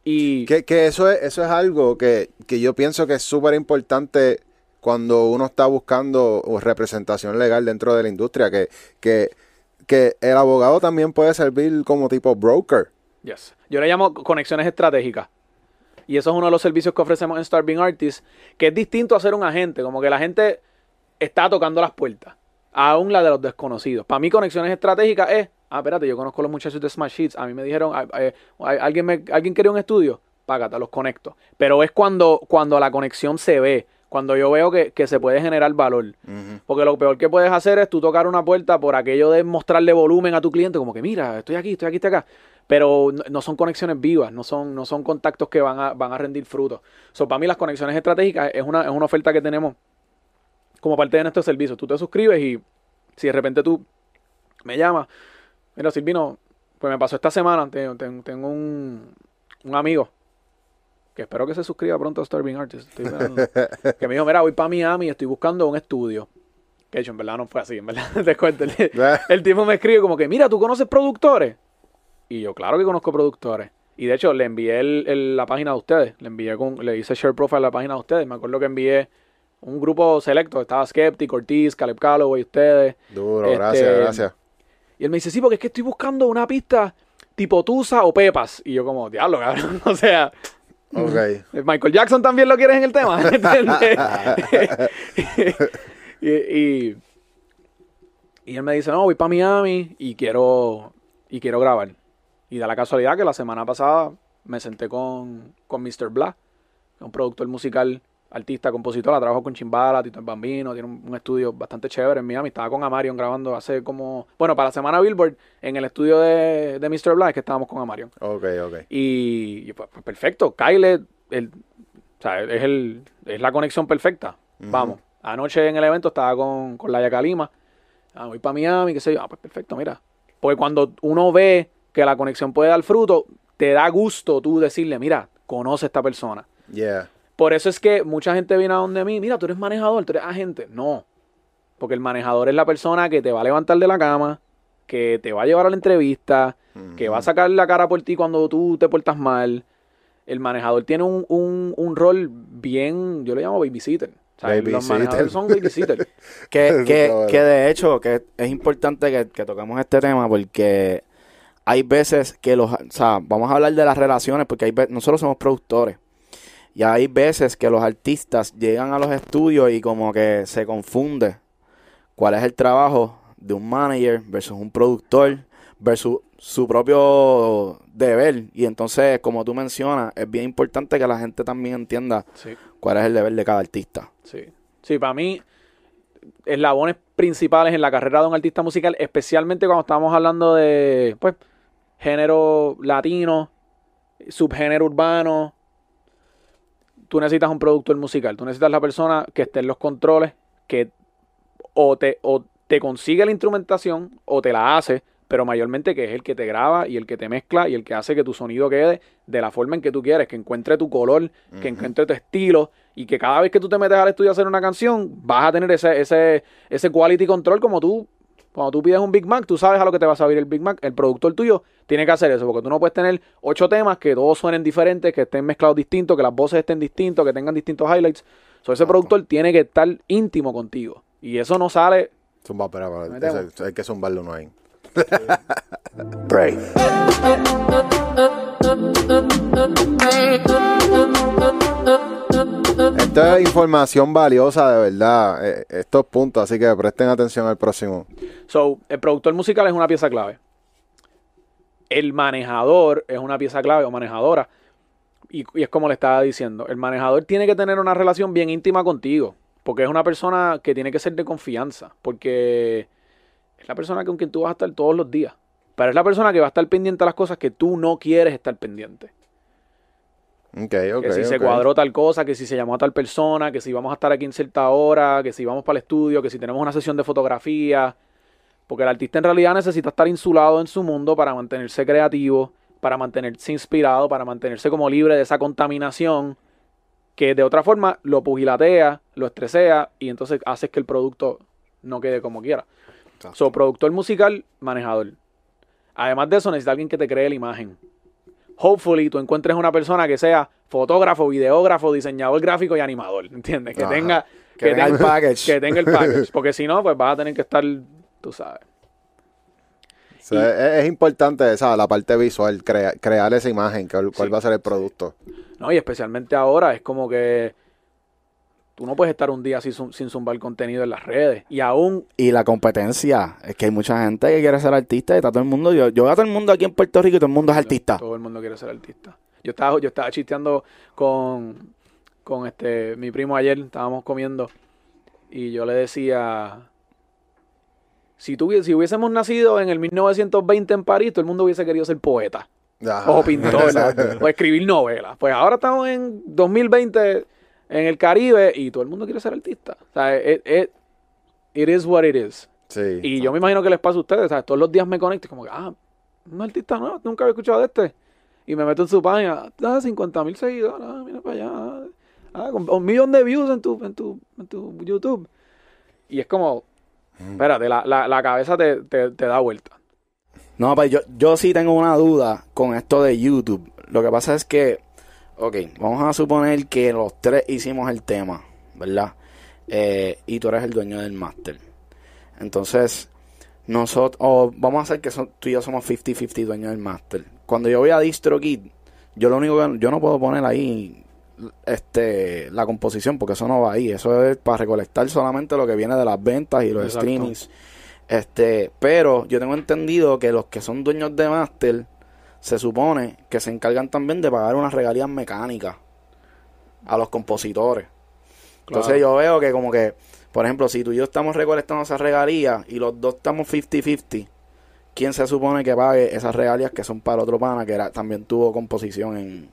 Y Que, que eso es, eso es algo que, que yo pienso que es súper importante cuando uno está buscando representación legal dentro de la industria, que, que, que el abogado también puede servir como tipo broker. Yes. Yo le llamo conexiones estratégicas. Y eso es uno de los servicios que ofrecemos en Starving Artists, que es distinto a ser un agente, como que la gente está tocando las puertas, aún la de los desconocidos. Para mí, conexiones estratégicas es, ah, espérate, yo conozco a los muchachos de Smash Hits, a mí me dijeron, ah, eh, ¿alguien, me, ¿alguien quería un estudio? Págate, los conecto. Pero es cuando, cuando la conexión se ve, cuando yo veo que, que se puede generar valor. Porque lo peor que puedes hacer es tú tocar una puerta por aquello de mostrarle volumen a tu cliente, como que mira, estoy aquí, estoy aquí, estoy acá. Pero no, no son conexiones vivas, no son, no son contactos que van a, van a rendir frutos. So, para mí las conexiones estratégicas es una, es una oferta que tenemos como parte de nuestro servicio. Tú te suscribes y si de repente tú me llamas, mira Silvino, pues me pasó esta semana, tengo, tengo- tengo un, un amigo que espero que se suscriba pronto a Starving estoy esperando, que me dijo, mira, voy para Miami y estoy buscando un estudio. Que hecho, en verdad no fue así, en verdad. Te cuento. El, el tipo me escribe como que, mira, ¿tú conoces productores? Y yo, claro que conozco productores. Y de hecho, le envié el- el- la página de ustedes. Le envié con, le hice share profile a la página de ustedes. Me acuerdo que envié un grupo selecto. Estaba Skeptic, Ortiz, Caleb Calloway, ustedes. Duro, Este, gracias, gracias. Y él me dice, sí, porque es que estoy buscando una pista tipo Tusa o Pepas. Y yo como, diablo, cabrón. o sea. Michael Jackson también lo quieres en el tema, y, y- Y él me dice, no, voy para Miami y quiero, y quiero grabar. Y da la casualidad que la semana pasada me senté con, con Mr. Blah, un productor musical, artista, compositor, trabajo con Chimbala, Tito el Bambino, tiene un, un estudio bastante chévere en Miami. Estaba con Amarion grabando hace como, bueno, para la semana Billboard, en el estudio de, de Mr. Blah, es que estábamos con Amarion. Ok, ok. Y, y, pues, pues, perfecto, Kyle, el, o sea, es, el, es la conexión perfecta. Vamos. Anoche en el evento estaba con, con Laia Kalima. Ah, voy para Miami, qué sé yo. Ah, pues perfecto, mira. Porque cuando uno ve que la conexión puede dar fruto, te da gusto tú decirle, mira, conoce a esta persona. Yeah. Por eso es que mucha gente viene a donde mí, mira, tú eres manejador, tú eres agente. No. Porque el manejador es la persona que te va a levantar de la cama, que te va a llevar a la entrevista, que va a sacar la cara por ti cuando tú te portas mal. El manejador tiene un, un, un rol bien, yo le llamo babysitter. O sea, los manejadores son babysitter. Que, que, que de hecho que es importante que, que toquemos este tema porque hay veces que los, o sea, vamos a hablar de las relaciones porque hay nosotros somos productores y hay veces que los artistas llegan a los estudios y como que se confunde cuál es el trabajo de un manager versus un productor versus su propio deber y entonces como tú mencionas es bien importante que la gente también entienda sí. cuál es el deber de cada artista. Sí, sí, para mí, eslabones principales en la carrera de un artista musical, especialmente cuando estamos hablando de, pues, género latino, subgénero urbano. Tú necesitas un productor musical, tú necesitas la persona que esté en los controles, que o te, o te consigue la instrumentación o te la hace, pero mayormente que es el que te graba y el que te mezcla y el que hace que tu sonido quede de la forma en que tú quieres, que encuentre tu color, que encuentre tu estilo y que cada vez que tú te metes al estudio a hacer una canción vas a tener ese, ese, ese quality control como tú, cuando tú pides un Big Mac, tú sabes a lo que te va a salir el Big Mac, el productor tuyo tiene que hacer eso, porque tú no puedes tener ocho temas que todos suenen diferentes, que estén mezclados distintos, que las voces estén distintos, que tengan distintos highlights. So, ese productor tiene que estar íntimo contigo. Y eso no sale Zumba, espera, espera, Metemos. ese- hay que zumbarlo uno ahí. Pray. Esta es información valiosa de verdad, eh, estos puntos, así que presten atención al próximo. So, el productor musical es una pieza clave. El manejador es una pieza clave o manejadora. Y, y es como le estaba diciendo, el manejador tiene que tener una relación bien íntima contigo. Porque es una persona que tiene que ser de confianza. Porque es la persona con quien tú vas a estar todos los días. Pero es la persona que va a estar pendiente a las cosas que tú no quieres estar pendiente. Que si se cuadró tal cosa, que si se llamó a tal persona, que si vamos a estar aquí en cierta hora, que si vamos para el estudio, que si tenemos una sesión de fotografía. Porque el artista en realidad necesita estar insulado en su mundo para mantenerse creativo, para mantenerse inspirado, para mantenerse como libre de esa contaminación que de otra forma lo pugilatea, lo estresea y entonces hace que el producto no quede como quiera. So, productor musical, manejador. Además de eso, necesita alguien que te cree la imagen. Hopefully, tú encuentres una persona que sea fotógrafo, videógrafo, diseñador gráfico y animador. ¿Entiendes? Que Ajá. tenga, Que tenga el package. Que tenga el package. Porque si no, pues vas a tener que estar, tú sabes. O sea, es, es importante esa, la parte visual, crea- crear esa imagen, cuál, Sí, va a ser el producto. ¿no? Y especialmente ahora es como que tú no puedes estar un día sin, sin zumbar contenido en las redes. Y aún, Y la competencia, es que hay mucha gente que quiere ser artista y está todo el mundo, yo, yo veo a todo el mundo aquí en Puerto Rico y todo el mundo es artista. todo el mundo quiere ser artista. Yo estaba, yo estaba chisteando con, con este mi primo ayer, estábamos comiendo, y yo le decía, si, tuvi- si hubiésemos nacido en el 1920 en París, todo el mundo hubiese querido ser poeta, Ajá. o pintor, o escribir novelas. Pues ahora estamos en 2020 en el Caribe y todo el mundo quiere ser artista. O sea, it, it- it is what it is. Sí. Y yo me imagino que les pasa a ustedes, ¿sabes? Todos los días me conecto y como que, ah, un artista nuevo, nunca había escuchado de este. Y me meto en su página, ah, 50 mil seguidores, ah, mira para allá. ah, Ah, con un millón de views en tu, en tu, en tu YouTube. Y es como, espérate, la, la, la cabeza te, te, te da vuelta. No, pues yo, yo sí tengo una duda con esto de YouTube. Lo que pasa es que, ok, vamos a suponer que los tres hicimos el tema, ¿verdad? Eh, y tú eres el dueño del máster. Entonces, nosotros, o vamos a hacer que son- tú y yo somos 50-50 dueños del máster. Cuando yo voy a DistroKid, yo lo único que, yo no puedo poner ahí este la composición porque eso no va ahí eso es para recolectar solamente lo que viene de las ventas y los Exacto. streamings Este, pero yo tengo entendido que los que son dueños de máster se supone que se encargan también de pagar unas regalías mecánicas a los compositores. Entonces yo veo que como que, por ejemplo, si tú y yo estamos recolectando esas regalías y los dos estamos 50-50, ¿quién se supone que pague esas regalías que son para otro pana que era, también tuvo composición en,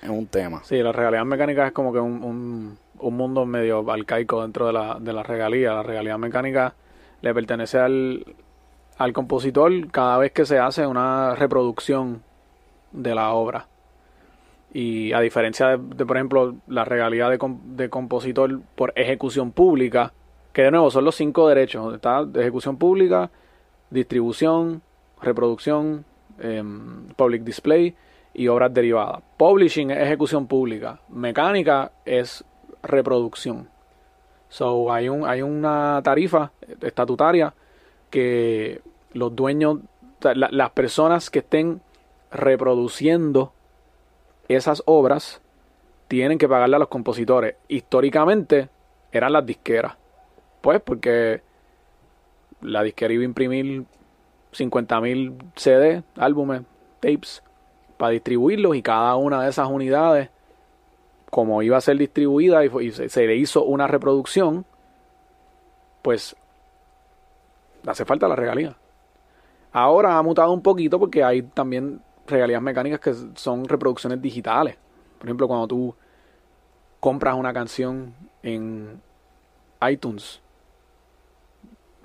en un tema? Sí, la regalidad mecánica es como que un, un, un mundo medio arcaico dentro de la, de la regalía. La regalía mecánica le pertenece al, al compositor cada vez que se hace una reproducción de la obra. Y a diferencia de, por ejemplo, la regalía de compositor por ejecución pública, que de nuevo son los cinco derechos. Está de ejecución pública, distribución, reproducción, em, public display y obras derivadas. Publishing es ejecución pública. Mecánica es reproducción. So, hay, un, hay una tarifa estatutaria que los dueños, las personas que estén reproduciendo esas obras tienen que pagarle a los compositores. Históricamente eran las disqueras. Pues porque la disquera iba a imprimir 50.000 CD, álbumes, tapes, para distribuirlos y cada una de esas unidades, como iba a ser distribuida y, se, le hizo una reproducción, pues hace falta la regalía. Ahora ha mutado un poquito porque hay también regalías mecánicas que son reproducciones digitales. Por ejemplo, cuando tú compras una canción en iTunes,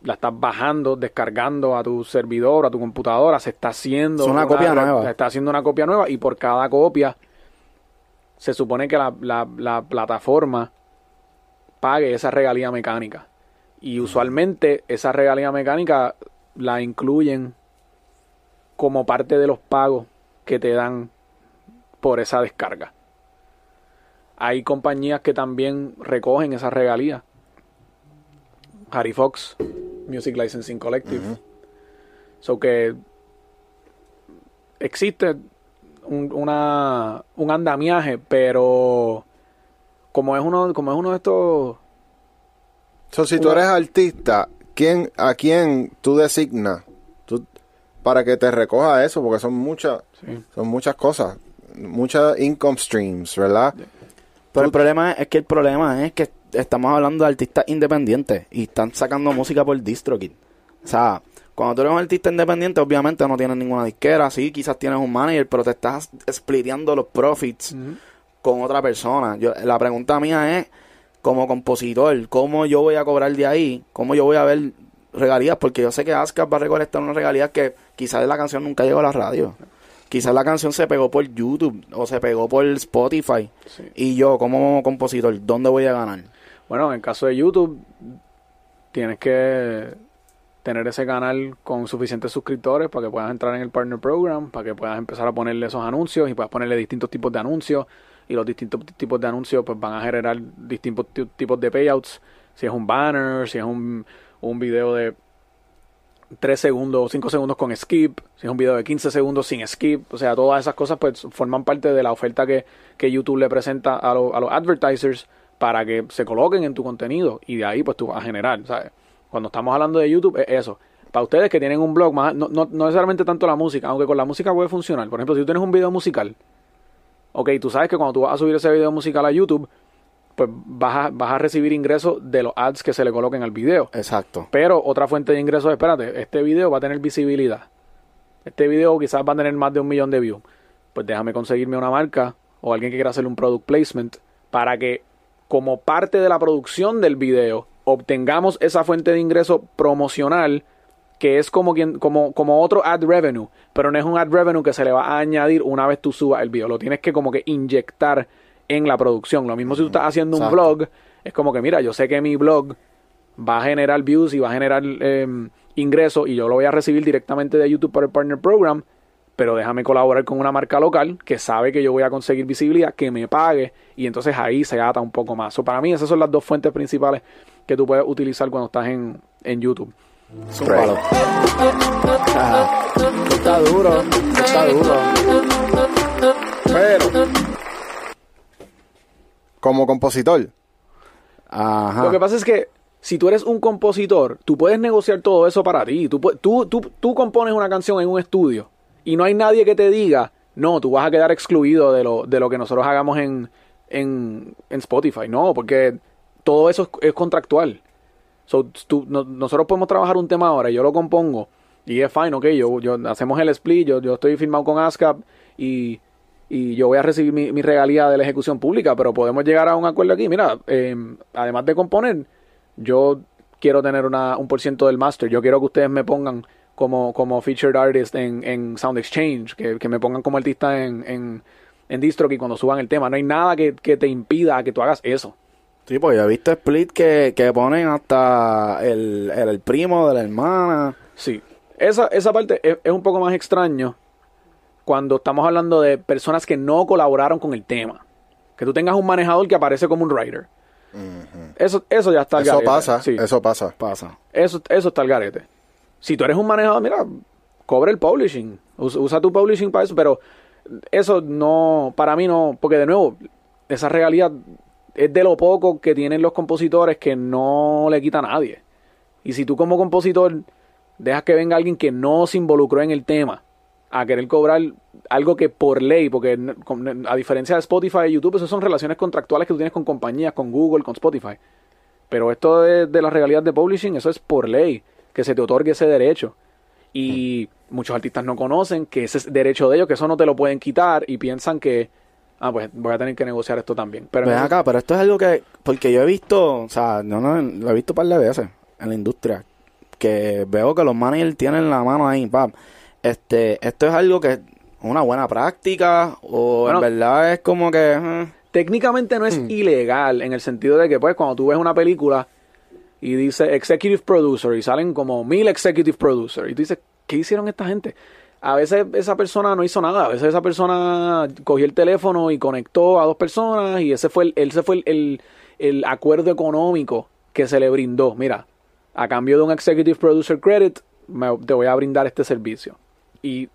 la estás bajando, descargando a tu servidor, a tu computadora, se está haciendo Es una copia nueva. Se está haciendo una copia nueva y por cada copia se supone que la, la- la plataforma pague esa regalía mecánica. Y usualmente esa regalía mecánica la incluyen como parte de los pagos que te dan por esa descarga. Hay compañías que también recogen esa regalía. Harry Fox, Music Licensing Collective. So que existe un, una, un andamiaje, pero como es uno, como es uno de estos So, si tú eres artista, ¿quién, ¿a quién tú designas tú- para que te recoja eso? Porque son muchas, Sí. son muchas cosas, muchas income streams, ¿verdad? Pero el problema es, es que el problema es que estamos hablando de artistas independientes y están sacando música por DistroKid. O sea, cuando tú eres un artista independiente, obviamente no tienes ninguna disquera, sí, quizás tienes un manager, pero te estás spliteando los profits con otra persona. Yo, la pregunta mía es, como compositor, ¿cómo yo voy a cobrar de ahí? ¿Cómo yo voy a ver regalías? Porque yo sé que Ascar va a recolectar unas regalías que quizás la canción nunca llegó a la radio. Quizás la canción se pegó por YouTube o se pegó por Spotify. Sí. Y yo, como compositor, ¿dónde voy a ganar? Bueno, en caso de YouTube, tienes que tener ese canal con suficientes suscriptores para que puedas entrar en el Partner Program, para que puedas empezar a ponerle esos anuncios y puedas ponerle distintos tipos de anuncios. Y los distintos tipos de anuncios pues van a generar distintos ti- tipos de payouts. Si es un banner, si es un, un video de 3 segundos o 5 segundos con skip, si es un video de 15 segundos sin skip, o sea, todas esas cosas pues forman parte de la oferta que, que YouTube le presenta a, lo- a los advertisers para que se coloquen en tu contenido y de ahí pues tú vas a generar, ¿sabes? Cuando estamos hablando de YouTube es eso. Para ustedes que tienen un blog, más, no, no, no necesariamente tanto la música, aunque con la música puede funcionar. Por ejemplo, si tú tienes un video musical, ok, tú sabes que cuando tú vas a subir ese video musical a YouTube, pues vas a, vas a recibir ingresos de los ads que se le coloquen al video. Exacto. Pero otra fuente de ingresos, espérate, este video va a tener visibilidad. Este video quizás va a tener más de un millón de views. Pues déjame conseguirme una marca o alguien que quiera hacer un product placement para que como parte de la producción del video obtengamos esa fuente de ingreso promocional que es como quien como como otro ad revenue, pero no es un ad revenue que se le va a añadir una vez tú subas el video, lo tienes que como que inyectar en la producción. Lo mismo si tú estás haciendo un Exacto. blog, es como que mira, yo sé que mi blog va a generar views y va a generar eh, ingresos y yo lo voy a recibir directamente de YouTube por el Partner Program, pero déjame colaborar con una marca local que sabe que yo voy a conseguir visibilidad, que me pague y entonces ahí se ata un poco más. So, para mí esas son las dos fuentes principales que tú puedes utilizar cuando estás en, en YouTube. Ajá. Está duro, está duro. Pero, como compositor, Ajá. Lo que pasa es que si tú eres un compositor, tú puedes negociar todo eso para ti. Tú, tú, tú, tú compones una canción en un estudio y no hay nadie que te diga, no, tú vas a quedar excluido de lo, de lo que nosotros hagamos en, en, en Spotify. No, porque todo eso es, es contractual. So, tú- no- nosotros podemos trabajar un tema ahora, yo lo compongo y es fine, ok, yo, yo hacemos el split, yo, yo estoy firmado con ASCAP y, y yo voy a recibir mi, mi regalía de la ejecución pública, pero podemos llegar a un acuerdo aquí. Mira, eh, además de componer, yo quiero tener una, un por ciento del master, yo quiero que ustedes me pongan como, como featured artist en, en Sound Exchange, que, que me pongan como artista en, en, en DistroKey cuando suban el tema. No hay nada que, que te impida que tú hagas eso. Sí, pues yo he visto split que, que ponen hasta el, el, el primo de la hermana. Sí, esa, esa parte es, es un poco más extraño cuando estamos hablando de personas que no colaboraron con el tema. Que tú tengas un manejador que aparece como un writer. Eso, eso ya está al Eso garete. pasa, Sí, eso pasa. Pasa. eso, eso está al garete. Si tú eres un manejador, mira, cobra el publishing. Us- Usa tu publishing para eso, pero eso no, para mí no, porque de nuevo, esa regalía es de lo poco que tienen los compositores que no le quita a nadie. Y si tú como compositor dejas que venga alguien que no se involucró en el tema a querer cobrar algo que por ley, porque a diferencia de Spotify y YouTube, esas son relaciones contractuales que tú tienes con compañías, con Google, con Spotify. Pero esto de, de las regalías de publishing, eso es por ley, que se te otorgue ese derecho. Y muchos artistas no conocen que ese es derecho de ellos, que eso no te lo pueden quitar y piensan que, ah, pues voy a tener que negociar esto también. Pero Ven acá, pero esto es algo que, porque yo he visto, o sea, no, no, lo he visto un par de veces en la industria, que veo que los managers tienen la mano ahí, pap. Este, esto es algo que es una buena práctica, o Bueno. en verdad es como que, eh, técnicamente no es ilegal en el sentido de que pues cuando tú ves una película y dice executive producer y salen como mil executive producer y tú dices ¿qué hicieron esta gente? A veces esa persona no hizo nada, a veces esa persona cogió el teléfono y conectó a dos personas y ese fue el, ese fue el, el- el acuerdo económico que se le brindó. Mira, a cambio de un executive producer credit me- te voy a brindar este servicio. Y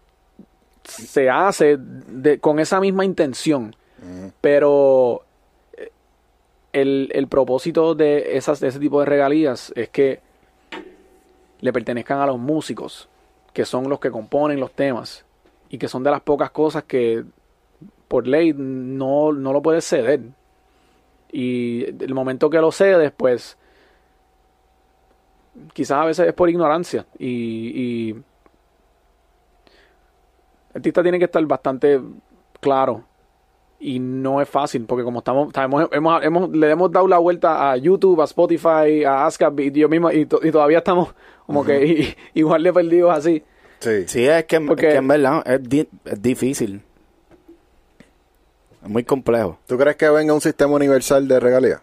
se hace de- con esa misma intención. Pero eh, el, el propósito de, esas, de ese tipo de regalías es que le pertenezcan a los músicos, que son los que componen los temas, y que son de las pocas cosas que por ley no, no lo puedes ceder. Y el momento que lo cedes, pues quizás a veces es por ignorancia. Y, el artista tiene que estar bastante claro y no es fácil porque como estamos, hemos, hemos- le hemos dado la vuelta a YouTube, a Spotify, a ASCAP y yo mismo y todavía estamos como que i- igual de perdidos así. Sí. sí, es que, Porque- es que en verdad es, di- es difícil. Es muy complejo. ¿Tú crees que venga un sistema universal de regalías?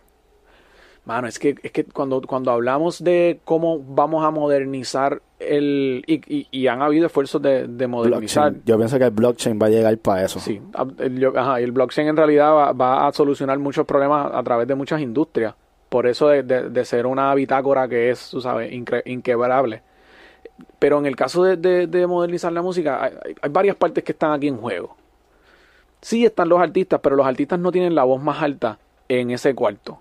Mano, es que, es que cuando, cuando hablamos de cómo vamos a modernizar el... Y, y- y han habido esfuerzos de, de modernizar. Blockchain. Yo pienso que el blockchain va a llegar para eso. Sí, ab- el, yo- ajá, y el blockchain en realidad va, va a solucionar muchos problemas a través de muchas industrias. Por eso de, de- de ser una bitácora que es, tú sabes, incre- inquebrable. Pero en el caso de, de- de modernizar la música, hay, varias partes que están aquí en juego. Sí están los artistas, pero los artistas no tienen la voz más alta en ese cuarto.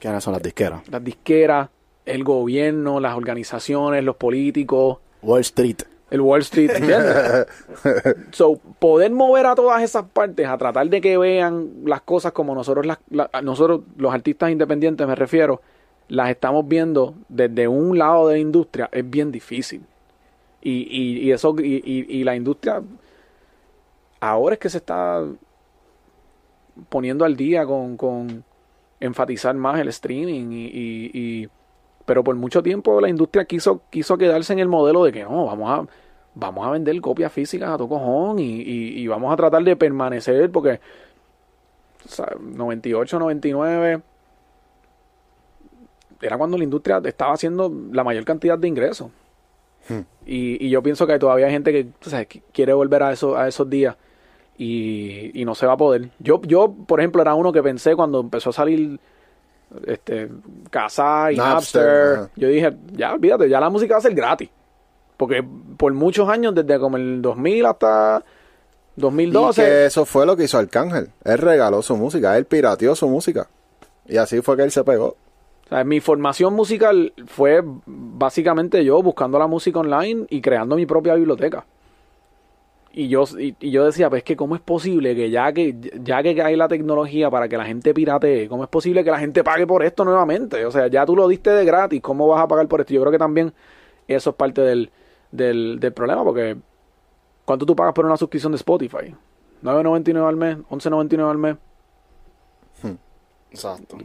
¿Quiénes son las disqueras? Las disqueras, el gobierno, las organizaciones, los políticos, Wall Street. El Wall Street, ¿entiendes? so, poder mover a todas esas partes a tratar de que vean las cosas como nosotros, las, la- nosotros los artistas independientes me refiero, las estamos viendo desde un lado de la industria, es bien difícil. Y, y, y eso, y, y- y la industria ahora es que se está poniendo al día con, con enfatizar más el streaming y, y- y- pero por mucho tiempo la industria quiso quiso quedarse en el modelo de que no vamos a vamos a vender copias físicas a tu cojón y, y- y vamos a tratar de permanecer porque o sea, 98 99 era cuando la industria estaba haciendo la mayor cantidad de ingresos y, y yo pienso que todavía hay gente que que quiere volver a, eso, a esos días y, y no se va a poder. Yo, yo, por ejemplo, era uno que pensé cuando empezó a salir este Casa y Napster, Napster. Yo dije, ya, olvídate, ya la música va a ser gratis. Porque por muchos años, desde como el 2000 hasta Y 2012, que eso fue lo que hizo Arcángel. Él regaló su música, él pirateó su música. Y así fue que él se pegó. O sea, mi formación musical fue básicamente yo buscando la música online y creando mi propia biblioteca. Y yo, y, y yo decía, pues que cómo es posible que ya que ya que hay la tecnología para que la gente piratee, cómo es posible que la gente pague por esto nuevamente? O sea, ya tú lo diste de gratis, ¿cómo vas a pagar por esto? Yo creo que también eso es parte del, del, del problema, porque ¿cuánto tú pagas por una suscripción de Spotify? ¿9.99 al mes? ¿11.99 al mes? Exacto.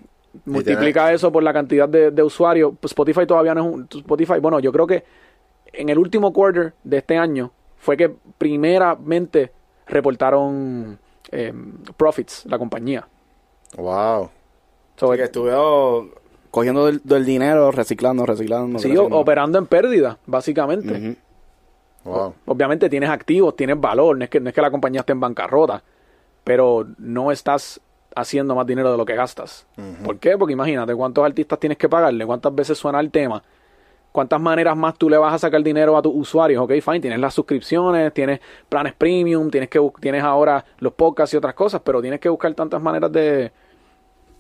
multiplica eso por la cantidad de, de usuarios. Pues Spotify todavía no es un Spotify. Bueno, yo creo que en el último quarter de este año fue que primeramente reportaron eh, profits la compañía. Wow. So, Porque estuve cogiendo del, del dinero, reciclando, reciclando. sigue reciclando. operando en pérdida, básicamente. Wow. Obviamente tienes activos, tienes valor, no es, que, no es que la compañía esté en bancarrota, pero no estás haciendo más dinero de lo que gastas. ¿Por qué? Porque imagínate cuántos artistas tienes que pagarle, cuántas veces suena el tema, cuántas maneras más tú le vas a sacar dinero a tus usuarios. Ok, fine, tienes las suscripciones, tienes planes premium, tienes, que, tienes ahora los podcasts y otras cosas, pero tienes que buscar tantas maneras de...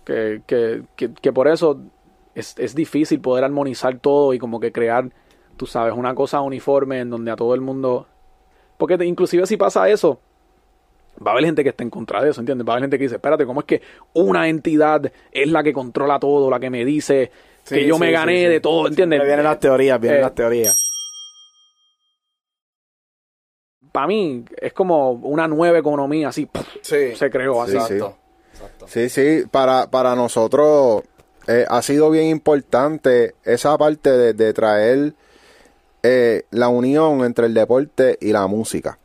que, que, que, que por eso es, es difícil poder armonizar todo y como que crear, tú sabes, una cosa uniforme en donde a todo el mundo... Porque inclusive si pasa eso, va a haber gente que esté en contra de eso, ¿entiendes? Va a haber gente que dice, espérate, ¿cómo es que una entidad es la que controla todo, la que me dice que yo sí, me gané sí. de todo, ¿entiendes? Vienen las teorías, vienen Eh, las teorías. Para mí es como una nueva economía, así, se creó así. Sí, sí. Exacto. Exacto. Sí, sí, para, para nosotros eh, ha sido bien importante esa parte de, de traer eh, la unión entre el deporte y la música.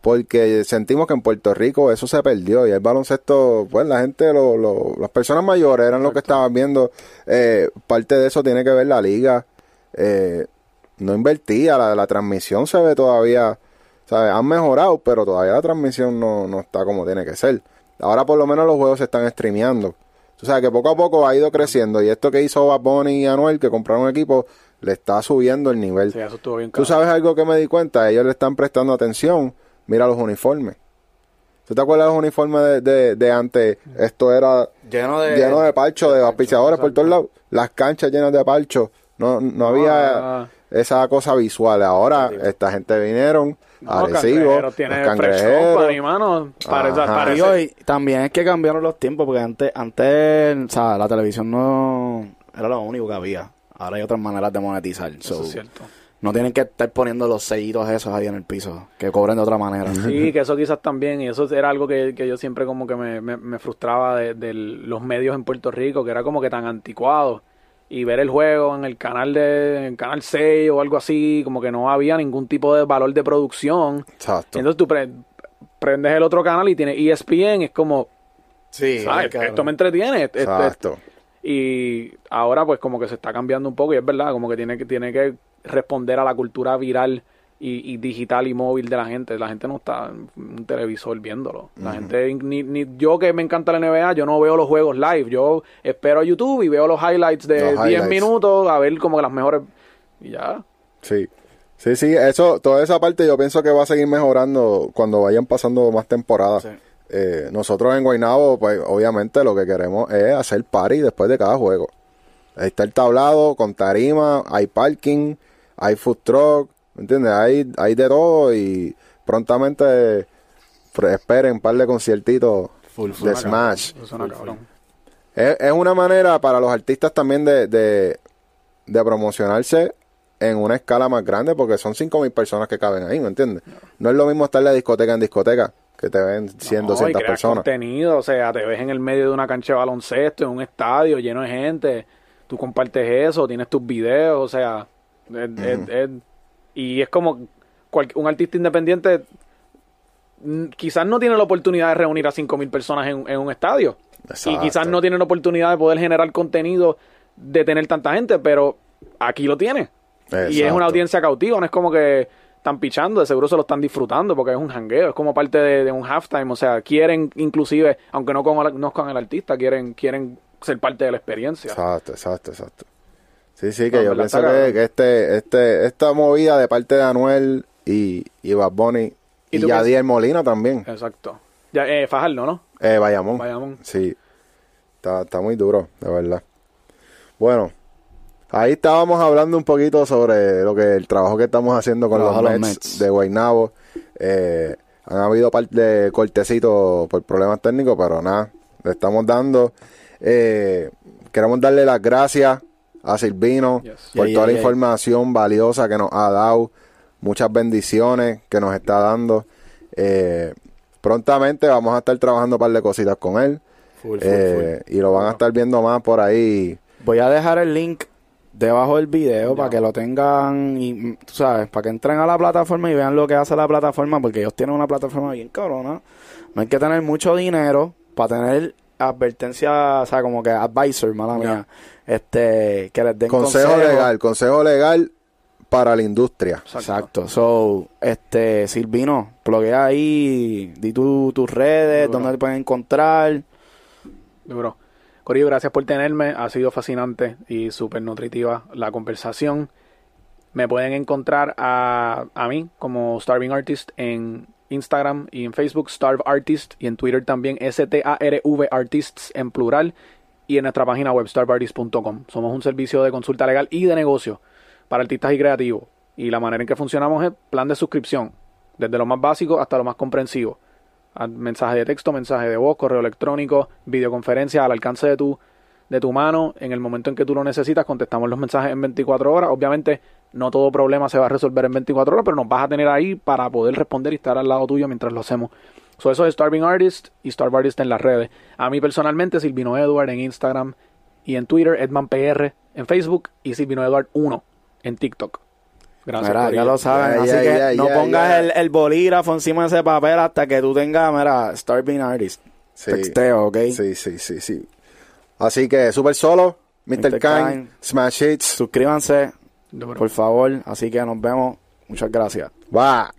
Porque sentimos que en Puerto Rico eso se perdió y el baloncesto, pues la gente, lo, lo- las personas mayores eran lo que estaban viendo. Eh, parte de eso tiene que ver la liga. Eh, no invertía, la, la transmisión se ve todavía, ¿sabes? Han mejorado, pero todavía la transmisión no, no está como tiene que ser. Ahora por lo menos los juegos se están streameando. O sea que poco a poco ha ido creciendo y esto que hizo Bad Bunny y Anuel, que compraron un equipo, le está subiendo el nivel. Sí, eso estuvo bien Tú sabes algo que me di cuenta, ellos le están prestando atención. Mira los uniformes. ¿Tú te acuerdas de los uniformes de, de, de antes? Esto era Lleno de. lleno de parcho, de auspiciadores por todos lados. Las canchas llenas de parcho. No, no había Ah. esa cosa visual. Ahora esta gente vinieron No, Arecibo, los tiene Fresh mano. Y hoy también es que cambiaron los tiempos, porque antes, antes o sea, la televisión no era lo único que había. Ahora hay otras maneras de monetizar. Eso so, es cierto. No tienen que estar poniendo los sellitos esos ahí en el piso, que cobren de otra manera. Sí, que eso quizás también, y eso era algo que, que yo siempre como que me, me- me frustraba de, de los medios en Puerto Rico, que era como que tan anticuado. Y ver el juego en el canal de en el canal 6 o algo así, como que no había ningún tipo de valor de producción. Exacto. Entonces tú pre- prendes el otro canal y tiene E ESPN, es como, Sí. Esto me entretiene. este- Exacto. y ahora pues como que se está cambiando un poco y es verdad, como que tiene que, tiene que responder a la cultura viral y, y digital y móvil de la gente. La gente no está en un televisor viéndolo. La gente, ni, ni yo que me encanta la NBA, yo no veo los juegos live. Yo espero a YouTube y veo los highlights de Los 10 highlights. minutos a ver como que las mejores... Y ya. Sí. Sí, sí, eso, toda esa parte yo pienso que va a seguir mejorando cuando vayan pasando más temporadas. Sí. Eh, nosotros en Guaynabo, pues obviamente lo que queremos es hacer party después de cada juego. Ahí está el tablado con tarima, hay parking, hay food truck, ¿me entiendes? Hay, hay de todo y prontamente esperen un par de conciertitos Full, full. de Smash. Es, es una manera para los artistas también de, de, de promocionarse en una escala más grande porque son 5.000 personas que caben ahí, ¿me entiendes? No es lo mismo estar de discoteca en discoteca que te ven 100, No, y 200 crear personas. contenido, o sea, te ves en el medio de una cancha de baloncesto, en un estadio lleno de gente, tú compartes eso, tienes tus videos, o sea, y es como cual- un artista independiente quizás no tiene la oportunidad de reunir a 5.000 personas en, en un estadio. Y quizás no tiene la oportunidad de poder generar contenido de tener tanta gente, pero aquí lo tiene. Y es una audiencia cautiva, no es como que están pichando, de seguro se lo están disfrutando porque es un jangueo, es como parte de, de un halftime, o sea, quieren inclusive, aunque no con, no con el artista, quieren quieren ser parte de la experiencia. Exacto, exacto, exacto. Sí, sí, que No, yo pienso que, que este, este, esta movida de parte de Anuel y, y Bad Bunny ¿Y y, Yadier Molina también, Exacto. Ya, eh, Fajardo, ¿no? eh, Bayamón. Bayamón. Sí, está, está muy duro, de verdad. Bueno, ahí estábamos hablando un poquito sobre lo que el trabajo que estamos haciendo con los Mets, los Mets. de Guaynabo. Eh, han habido par de cortecitos por problemas técnicos, pero nada, le estamos dando. Eh, queremos darle las gracias a Silvino Yes. por Yeah, toda la yeah, información valiosa que nos ha dado, muchas bendiciones que nos está dando. Eh, prontamente vamos a estar trabajando un par de cositas con él. Full, full, Eh, y lo van a estar viendo más por ahí. full. Voy a dejar el link debajo del video para que lo tengan y, mm, tú sabes, para que entren a la plataforma y vean lo que hace la plataforma, porque ellos tienen una plataforma bien cabrona. No hay que tener mucho dinero para tener advertencia, o sea, como que advisor, mala mía, este, que les den Consejo consejos. legal, consejo legal para la industria. Exacto. So, este, Silvino, bloquea ahí, di tu, tus redes, Duro. dónde te pueden encontrar. Duro. Corillo, gracias por tenerme. Ha sido fascinante y súper nutritiva la conversación. Me pueden encontrar a, a mí como Starving Artist en Instagram y en Facebook, Starve Artist, y en Twitter también, S-T-A-R-V Artists en plural, y en nuestra página web, starveartist.com. Somos un servicio de consulta legal y de negocio para artistas y creativos. Y la manera en que funcionamos es plan de suscripción, desde lo más básico hasta lo más comprensivo. A- Mensaje de texto, mensaje de voz, correo electrónico, videoconferencia al alcance de tu, de tu mano. En el momento en que tú lo necesitas, contestamos los mensajes en 24 horas. Obviamente, no todo problema se va a resolver en 24 horas, pero nos vas a tener ahí para poder responder y estar al lado tuyo mientras lo hacemos. So, eso es Starving Artist y Starve Artist en las redes. A mí personalmente, Silvino Edward en Instagram y en Twitter, EdmanPR en Facebook y Silvino Edward 1 en TikTok. Gracias. Mira, ya lo saben. Así que no pongas. El, el bolígrafo encima de ese papel hasta que tú tengas, mira, Starving Artist. Sí. Texteo, ¿ok? Sí, sí, sí, sí. Así que, super solo, Mr. Mr. Smash Hits, Suscríbanse. Por favor. Así que nos vemos. Muchas gracias. va.